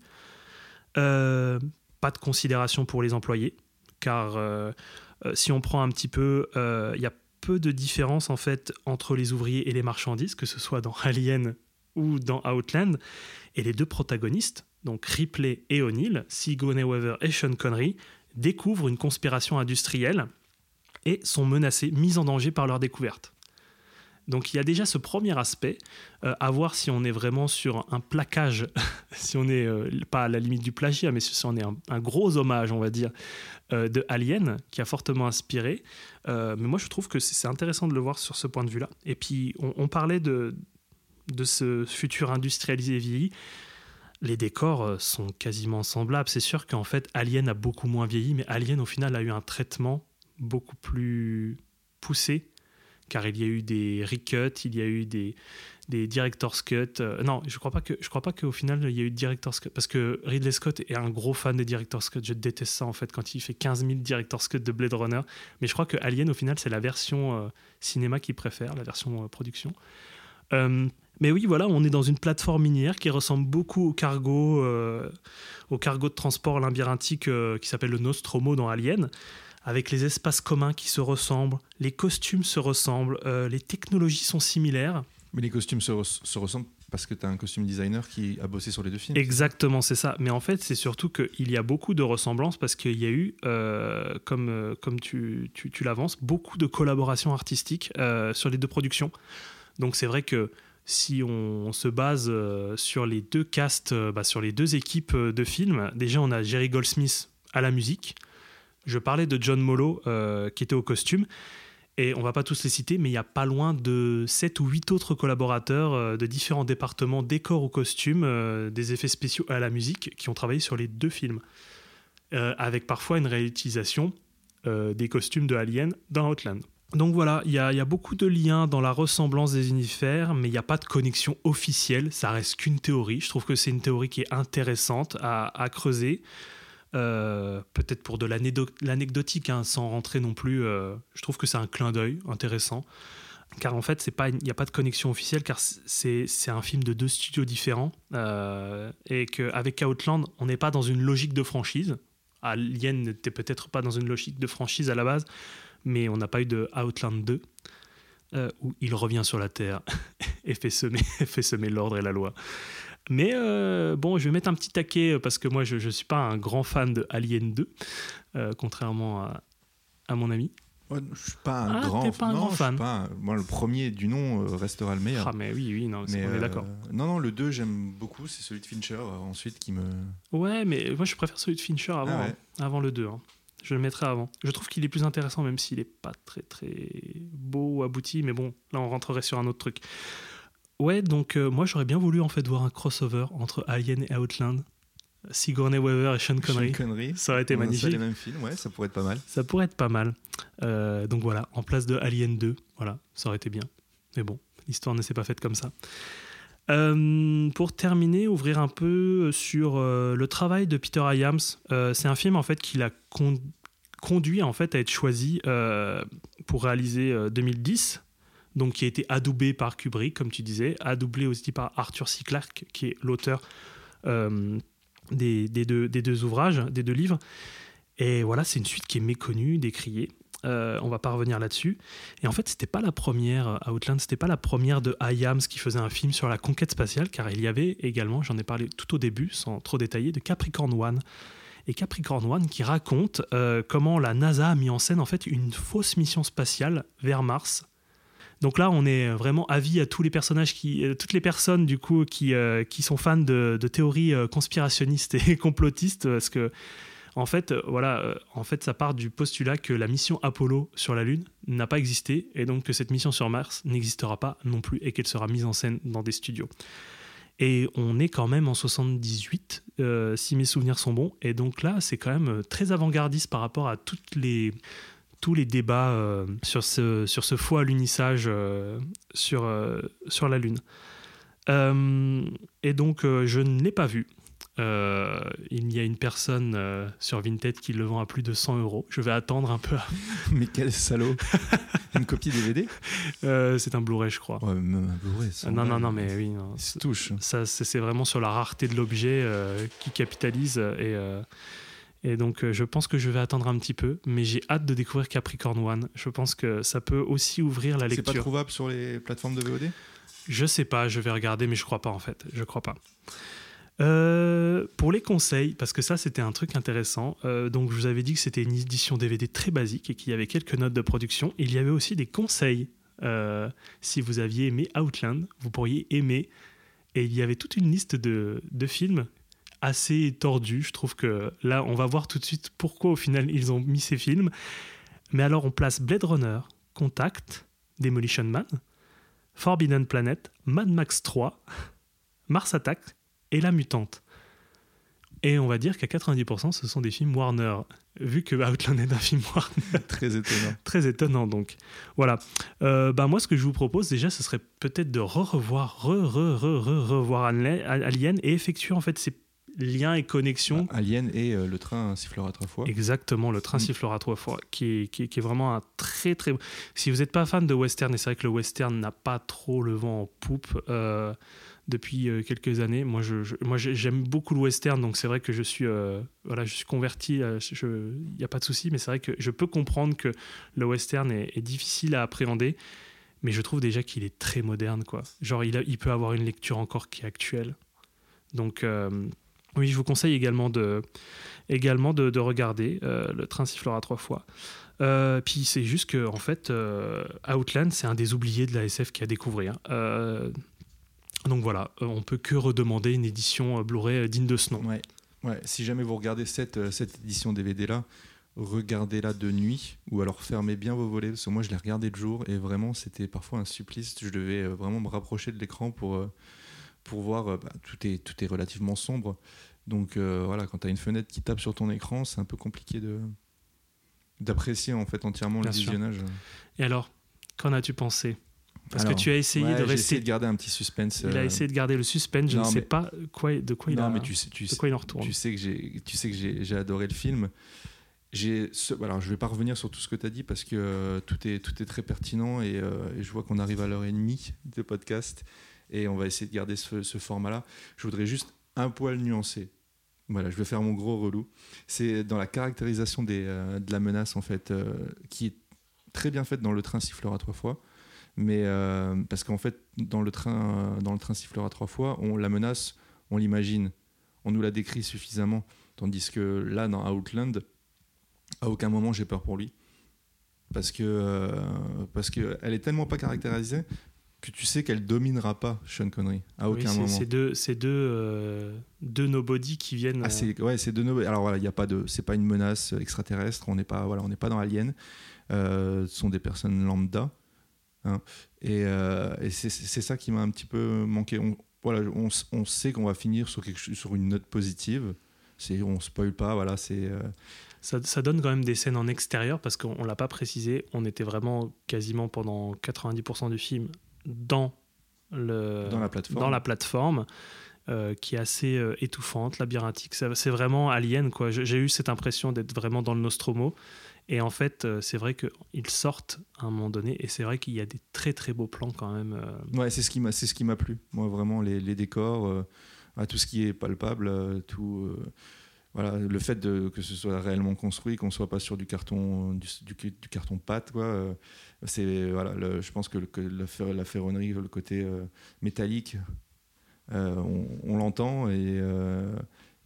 Euh, pas de considération pour les employés, car euh, euh, si on prend un petit peu, euh, il y a peu de différence en fait entre les ouvriers et les marchandises, que ce soit dans Alien ou dans Outland. Et les deux protagonistes, donc Ripley et O'Neill, Sigourney Weaver et Sean Connery, découvrent une conspiration industrielle et sont menacés, mis en danger par leur découverte. Donc il y a déjà ce premier aspect, euh, à voir si on est vraiment sur un plaquage, si on est euh, pas à la limite du plagiat, mais si on est un, gros hommage, on va dire, euh, de Alien, qui a fortement inspiré. Mais moi je trouve que c'est intéressant de le voir sur ce point de vue-là. Et puis on, on parlait de, de ce futur industrialisé vieilli. Les décors sont quasiment semblables. C'est sûr qu'en fait Alien a beaucoup moins vieilli, mais Alien au final a eu un traitement beaucoup plus poussé car il y a eu des recuts, il y a eu des, des director's cut. Euh, non, je crois pas que je crois pas qu'au final il y a eu director's cut parce que Ridley Scott est un gros fan des director's cut. Je déteste ça en fait quand il fait 15 000 director's cut de Blade Runner. Mais je crois que Alien au final c'est la version euh, cinéma qu'il préfère, la version euh, production. Euh, mais oui, voilà, on est dans une plateforme minière qui ressemble beaucoup au cargo, au cargo de transport labyrinthique qui s'appelle le Nostromo dans Alien, avec les espaces communs qui se ressemblent, les costumes se ressemblent, euh, les technologies sont similaires. Mais les costumes se, res- se ressemblent parce que tu as un costume designer qui a bossé sur les deux films. Exactement, c'est ça. Mais en fait, c'est surtout qu'il y a beaucoup de ressemblances parce qu'il y a eu, euh, comme, euh, comme tu, tu, tu l'avances, beaucoup de collaborations artistiques euh, sur les deux productions. Donc c'est vrai que si on se base euh, sur les deux castes, bah, sur les deux équipes de films, déjà on a Jerry Goldsmith à la musique. Je parlais de John Mollo euh, qui était au costume. Et on va pas tous les citer, mais il y a pas loin de 7 ou 8 autres collaborateurs euh, de différents départements, décors ou costumes, euh, des effets spéciaux à la musique, qui ont travaillé sur les deux films. Avec parfois une réutilisation des costumes de Alien dans Outland. Donc voilà, il y, a beaucoup de liens dans la ressemblance des univers, mais il n'y a pas de connexion officielle, ça reste qu'une théorie. Je trouve que c'est une théorie qui est intéressante à creuser. Euh, peut-être pour de l'anecdotique, hein, sans rentrer non plus. euh, je trouve que c'est un clin d'œil intéressant. Car en fait, il n'y a pas de connexion officielle, car c'est un film de deux studios différents. euh, et qu'avec Outland, on n'est pas dans une logique de franchise. Alien n'était peut-être pas dans une logique de franchise à la base, mais on n'a pas eu de Outland 2, euh, où il revient sur la Terre et fait semer l'ordre et la loi. Mais euh, bon, je vais mettre un petit taquet euh, parce que moi, je ne suis pas un grand fan de Alien 2, euh, contrairement à, à mon ami. Ouais, je suis pas un Ah, grand, pas un non, grand fan. pas un- Moi, le premier du nom restera le meilleur. Ah, mais oui, oui, non, Mais, on est euh, d'accord. Non, non, le 2, j'aime beaucoup. C'est celui de Fincher ensuite qui me. Ouais, mais moi, je préfère celui de Fincher avant, Ah ouais. hein, avant le 2. hein. Je le mettrai avant. Je trouve qu'il est plus intéressant, même s'il n'est pas très, très beau ou abouti. Mais bon, là, on rentrerait sur un autre truc. Ouais, donc euh, moi, j'aurais bien voulu en fait voir un crossover entre Alien et Outland. Sigourney Weaver et Sean Connery. Sean Connery. Ça aurait été On a magnifique. les mêmes films, ouais, ça pourrait être pas mal. Ça pourrait être pas mal. Euh, donc voilà, en place de Alien 2, voilà, ça aurait été bien. Mais bon, l'histoire ne s'est pas faite comme ça. Euh, pour terminer, ouvrir un peu sur le travail de Peter Hyams. Euh, c'est un film en fait qui l'a con- conduit en fait à être choisi pour réaliser euh, 2010. Donc qui a été adoubé par Kubrick, comme tu disais, adoublé aussi par Arthur C. Clarke, qui est l'auteur euh, des, deux, ouvrages, des deux livres. Et voilà, c'est une suite qui est méconnue, décriée. Euh, on va pas revenir là-dessus. Et en fait, c'était pas la première euh, Outland, c'était pas la première de Hyams qui faisait un film sur la conquête spatiale, car il y avait également, j'en ai parlé tout au début, sans trop détailler, de Capricorn One. et Capricorn One qui raconte euh, comment la NASA a mis en scène en fait une fausse mission spatiale vers Mars. Donc là, on est vraiment avis à tous les personnages qui, euh, toutes les personnes du coup qui, euh, sont fans de, théories euh, conspirationnistes et complotistes, parce que en fait, voilà, en fait, ça part du postulat que la mission Apollo sur la Lune n'a pas existé et donc que cette mission sur Mars n'existera pas non plus et qu'elle sera mise en scène dans des studios. Et on est quand même en 78, euh, si mes souvenirs sont bons. Et donc là, c'est quand même très avant-gardiste par rapport à toutes les, tous les débats euh, sur, ce, sur ce faux alunissage euh, sur, euh, sur la Lune. Euh, et donc, je ne l'ai pas vu. Euh, il y a une personne euh, sur Vinted qui le vend à plus de 100 euros. Je vais attendre un peu. Mais quel salaud Une copie DVD Euh, c'est un Blu-ray, je crois. Ouais, même un Blu-ray. Sans non, non, non, mais oui. non, Il se touche. ça, c'est vraiment sur la rareté de l'objet qui capitalise. Et, et donc, euh, je pense que je vais attendre un petit peu, mais j'ai hâte de découvrir Capricorn One. Je pense que ça peut aussi ouvrir la C'est pas lecture. trouvable sur les plateformes de VOD Je sais pas, je vais regarder, mais je crois pas en fait. Je crois pas. Euh, pour les conseils, parce que ça c'était un truc intéressant. euh, donc je vous avais dit que c'était une édition DVD très basique et qu'il y avait quelques notes de production. Il y avait aussi des conseils. Euh, si vous aviez aimé Outland, vous pourriez aimer. Et il y avait toute une liste de, de films assez tordus. Je trouve que là, on va voir tout de suite pourquoi au final ils ont mis ces films. Mais alors on place Blade Runner, Contact, Demolition Man, Forbidden Planet, Mad Max 3, Mars Attack et La Mutante. Et on va dire qu'à 90%, ce sont des films Warner, vu que Outland est un film Warner. Très étonnant. Très étonnant donc. Voilà. Euh, bah, moi, ce que je vous propose déjà, ce serait peut-être de re-revoir, re-re-re-re-revoir Alien et effectuer en fait ces liens et connexions Alien et euh, le train sifflera trois fois. Exactement, le train Mm. sifflera trois fois, qui est, qui est- qui est vraiment un très très. Si vous n'êtes pas fan de western, et c'est vrai que le western n'a pas trop le vent en poupe euh, depuis euh, quelques années. Moi, je, je- moi, j'ai- j'aime beaucoup le western, donc c'est vrai que je suis, voilà, je suis converti. Il n'y a pas de souci, mais c'est vrai que je peux comprendre que le western est, est difficile à appréhender, mais je trouve déjà qu'il est très moderne, quoi. Genre, il, a- il peut avoir une lecture encore qui est actuelle. Donc, euh, oui, je vous conseille également de également de, de regarder. euh, le train sifflera trois fois. Euh, puis c'est juste que en fait, euh, Outland, c'est un des oubliés de la SF qui a découvert. Euh, donc voilà, on peut que redemander une édition Blu-ray digne de ce nom. Ouais. Ouais. Si jamais vous regardez cette, cette édition DVD là, regardez-la de nuit ou alors fermez bien vos volets parce que moi je l'ai regardé de jour et vraiment c'était parfois un supplice. Je devais vraiment me rapprocher de l'écran pour, pour voir. bah, tout, est, tout est relativement sombre. Donc euh, voilà, quand tu as une fenêtre qui tape sur ton écran, c'est un peu compliqué de d'apprécier en fait entièrement Bien le sûr. visionnage. Et alors, qu'en as-tu pensé? Parce Alors, que tu as essayé ouais, de rester. essayé de garder un petit suspense. Il a euh, essayé de garder le suspense. Je non, ne sais mais- pas quoi, de quoi il non, a. mais tu sais, tu de sais- quoi il en retourne. Tu sais que j'ai, tu sais que j'ai, j'ai adoré le film. J'ai, ce- alors je vais pas revenir sur tout ce que tu as dit parce que euh, tout est tout est très pertinent et, euh, et je vois qu'on arrive à l'heure et demie de podcast et on va essayer de garder ce, ce format-là. Je voudrais juste un poil nuancer. Voilà, je vais faire mon gros relou. C'est dans la caractérisation euh, de la menace en fait, euh, qui est très bien faite dans le train sifflera trois fois. Mais euh, parce qu'en fait, dans le train, dans le train sifflera trois fois, on la menace, on l'imagine, on nous la décrit suffisamment. Tandis que là, dans Outland, à aucun moment j'ai peur pour lui. Parce que, parce est tellement pas caractérisée que tu sais qu'elle dominera pas Sean Connery. À aucun moment. c'est deux, deux, euh, deux nobody qui viennent. Ah, euh, c'est ouais, c'est de nos. Alors voilà, il y a pas de, c'est pas une menace extraterrestre. On n'est pas, voilà, on n'est pas dans Alien. Euh, ce sont des personnes lambda. hein. et euh, et c'est ça qui m'a un petit peu manqué. On, voilà, on, sait qu'on va finir sur quelque chose- sur une note positive. C'est, on spoil pas. Voilà, c'est. euh, Ça, ça donne quand même des scènes en extérieur parce qu'on ne l'a pas précisé. On était vraiment quasiment pendant 90% du film dans, le, Dans la plateforme. dans la plateforme, euh, qui est assez euh, étouffante, labyrinthique. C'est vraiment alien. quoi. J'ai eu cette impression d'être vraiment dans le Nostromo. Et en fait, euh, c'est vrai qu'ils sortent à un moment donné. Et c'est vrai qu'il y a des très très beaux plans quand même. Ouais, c'est ce qui m'a, c'est ce qui m'a plu. Moi, vraiment, les, les décors, tout ce qui est palpable, tout. voilà, le fait de, que ce soit réellement construit, qu'on soit pas sur du carton, du, du- du carton pâte, quoi. C'est voilà, le- je pense que, le- que la, la ferronnerie, le côté euh, métallique, euh, on, on l'entend et, euh,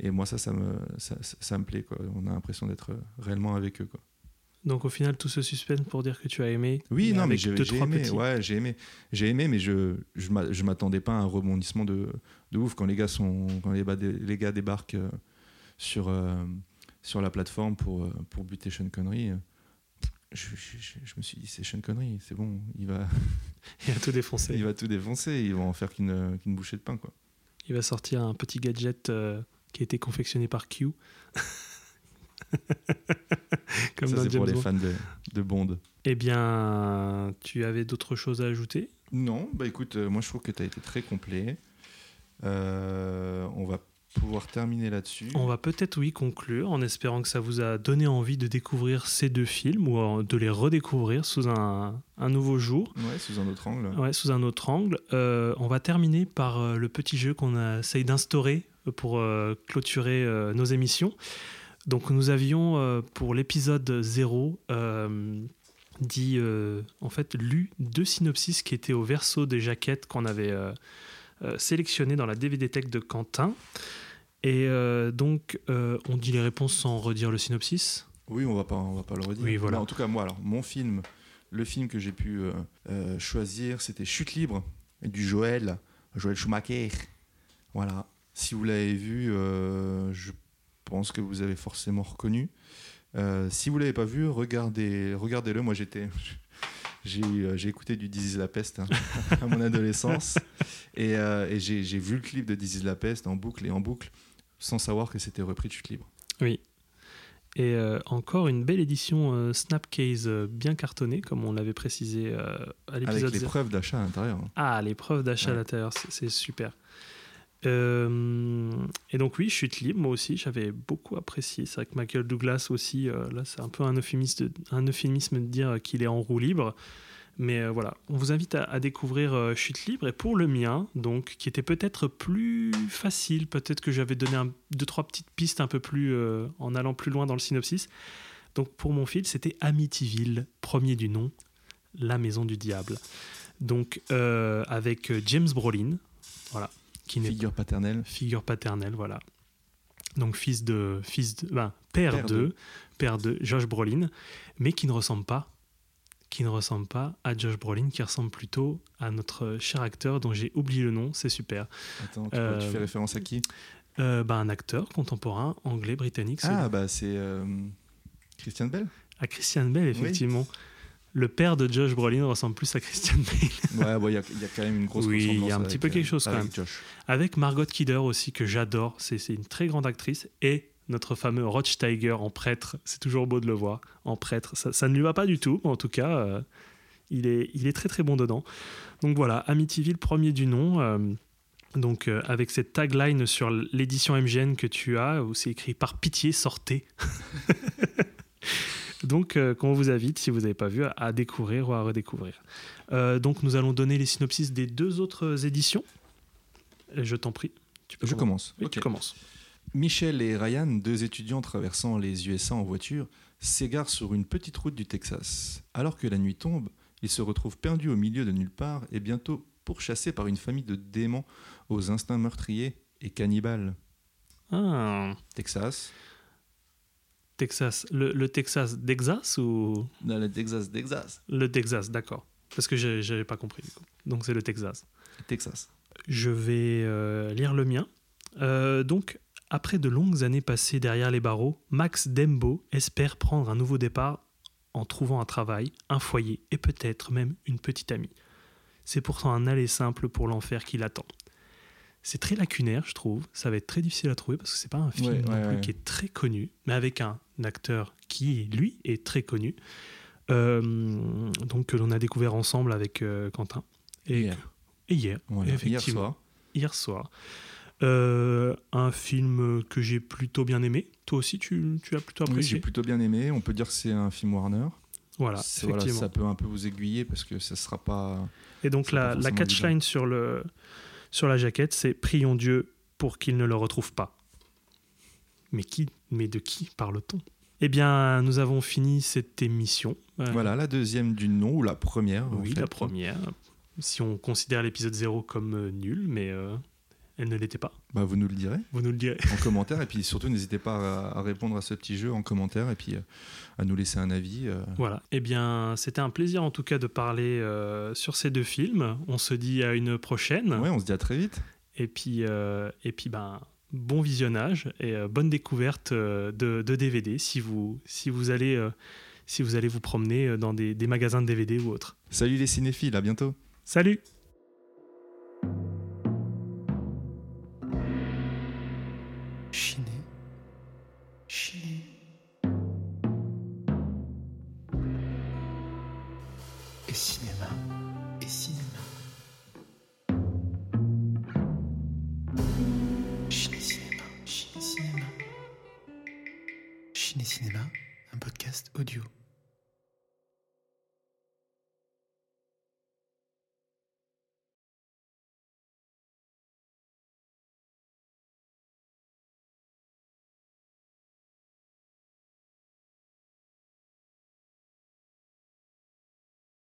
Et moi, ça, ça me, ça, me plaît. Quoi. On a l'impression d'être réellement avec eux. Quoi. Donc au final, tout ce suspense pour dire que tu as aimé. Oui, non, mais j'ai trois aimé. petits. Ouais, j'ai aimé. J'ai aimé, mais je je m'a- je m'attendais pas à un rebondissement de, de ouf quand les gars sont quand les, gars débarquent sur euh, sur la plateforme pour pour buter Sean Connery. Je, je- je- je me suis dit c'est Sean Connery, c'est bon, il va Il a tout défoncé. il va tout défoncer, ils vont en faire qu'une qu'une bouchée de pain quoi. Il va sortir un petit gadget euh, qui a été confectionné par Q. Comme ça c'est pour les fans de, de Bond. Eh bien, tu avais d'autres choses à ajouter? Non, bah écoute, euh, moi je trouve que tu as été très complet. Euh, on va pouvoir terminer là-dessus. On va peut-être, oui, conclure en espérant que ça vous a donné envie de découvrir ces deux films ou euh, de les redécouvrir sous un, un nouveau jour, Ouais, sous un autre angle. ouais, sous un autre angle. Euh, on va terminer par euh, le petit jeu qu'on essaye d'instaurer pour euh, clôturer euh, nos émissions. Donc nous avions pour l'épisode 0 euh, dit en fait lu deux synopsis qui étaient au verso des jaquettes qu'on avait euh, sélectionnées dans la DVD Tech de Quentin. Et euh, donc euh, on dit les réponses sans redire le synopsis. Oui, on va pas, on va pas le redire. Oui, voilà. En tout cas, moi, alors, mon film, le film que j'ai pu choisir, c'était Chute libre du Joël, Joël Schumacher. Voilà. Si vous l'avez vu, euh, je pense que vous avez forcément reconnu. Euh, si vous l'avez pas vu, regardez, regardez-le. Moi, j'étais, j'ai, euh, j'ai écouté du is la peste hein, à mon adolescence, et, euh, et j'ai, vu le clip de is la peste en boucle et en boucle, sans savoir que c'était repris de Chute libre. Oui. Et euh, encore une belle édition euh, Snapcase euh, bien cartonnée, comme on l'avait précisé à Avec l'épisode les 0. preuves d'achat à l'intérieur. Ah, l'épreuve d'achat à l'intérieur, c'est super. Euh, et donc oui, chute libre, moi aussi, j'avais beaucoup apprécié. C'est vrai que Michael Douglas aussi, euh, là c'est un peu un euphémisme de, dire qu'il est en roue libre. Mais euh, voilà, on vous invite à, découvrir Chute libre. Et pour le mien, donc, qui était peut-être plus facile, peut-être que j'avais donné deux, trois petites pistes un peu plus en allant plus loin dans le synopsis. Donc pour mon fil, c'était Amityville, premier du nom, La Maison du Diable. Donc avec James Brolin, voilà, qui n'est Figure paternelle. figure paternelle, voilà. Donc fils de, fils de, ben, père, Père de, de. père de Josh Brolin, mais qui ne ressemble pas, qui ne ressemble pas à Josh Brolin, qui ressemble plutôt à notre cher acteur dont j'ai oublié le nom, c'est super. Attends, tu, Euh, tu fais référence à qui? Euh, ben, un acteur contemporain anglais britannique, Ah, bah c'est euh, Christian Bell à Christian Bale effectivement. Le père de Josh Brolin ressemble plus à Christian Bale. Ouais, bon, il y, a- il y a quand même une grosse Oui, il y a ressemblance un petit peu euh, quelque chose quand même. Josh. avec Margot Kidder aussi que j'adore. C'est une très grande actrice et notre fameux Roch Tiger en prêtre. C'est toujours beau de le voir en prêtre. Ça, ça ne lui va pas du tout, mais en tout cas, euh, il, est, il est très très bon dedans. Donc voilà, Amityville, premier du nom. euh, donc euh, avec cette tagline sur l'édition MGN que tu as, où c'est écrit par pitié sortez. donc euh, qu'on vous invite, si vous n'avez pas vu, à, à découvrir ou à redécouvrir. Euh, donc nous allons donner les synopsis des deux autres éditions. Et je t'en prie. Tu peux Je commence. Oui, tu commences. Michel et Ryan, deux étudiants traversant les USA en voiture, s'égarent sur une petite route du Texas. Alors que la nuit tombe, ils se retrouvent perdus au milieu de nulle part et bientôt pourchassés par une famille de démons aux instincts meurtriers et cannibales. Ah, Texas. Texas. Le, le Texas d'Exas ou? Dans le Texas, Texas. le Texas D'accord. Parce que j'avais pas compris. du coup. Donc c'est le Texas. Texas. Je vais euh, lire le mien. Euh, donc, après de longues années passées derrière les barreaux, Max Dembo espère prendre un nouveau départ en trouvant un travail, un foyer et peut-être même une petite amie. C'est pourtant un aller simple pour l'enfer qui l'attend. C'est très lacunaire, je trouve. Ça va être très difficile à trouver parce que c'est pas un film Ouais, non plus qui est très connu, mais avec un acteur qui, lui, est très connu. Euh, donc que l'on a découvert ensemble avec euh, Quentin. Et Hier. et hier, Voilà, hier soir. Hier soir. Euh, un film que j'ai plutôt bien aimé. Toi aussi, tu, tu as plutôt Oui, apprécié j'ai plutôt bien aimé. On peut dire que c'est un film Warner. Voilà, effectivement. ça peut un peu vous aiguiller parce que ça sera pas. Et donc la, la catchline sur, le, sur la jaquette, c'est Prions Dieu pour qu'il ne le retrouve pas. Mais qui Mais de qui parle-t-on? Eh bien, nous avons fini cette émission. Euh, Voilà, la deuxième du nom ou la première. en Oui, fait. la première. Si on considère l'épisode 0 comme euh, nul, mais euh, elle ne l'était pas. Bah, vous nous le direz Vous nous le direz. en commentaire. Et puis surtout, n'hésitez pas à, répondre à ce petit jeu en commentaire et puis euh, à nous laisser un avis. euh. Voilà. Eh bien, c'était un plaisir en tout cas de parler euh, sur ces deux films. On se dit à une prochaine. Ouais, on se dit à très vite. Et puis, euh, et puis ben, bon visionnage et euh, bonne découverte de, de DVD si vous, si, vous allez, si vous allez vous promener dans des, des magasins de DVD ou autres. Salut les cinéphiles, à bientôt. Salut Chiné. Chiné. Et cinéma. Et cinéma. Chiné Cinéma. Chiné Cinéma. Chiné Cinéma, un podcast audio.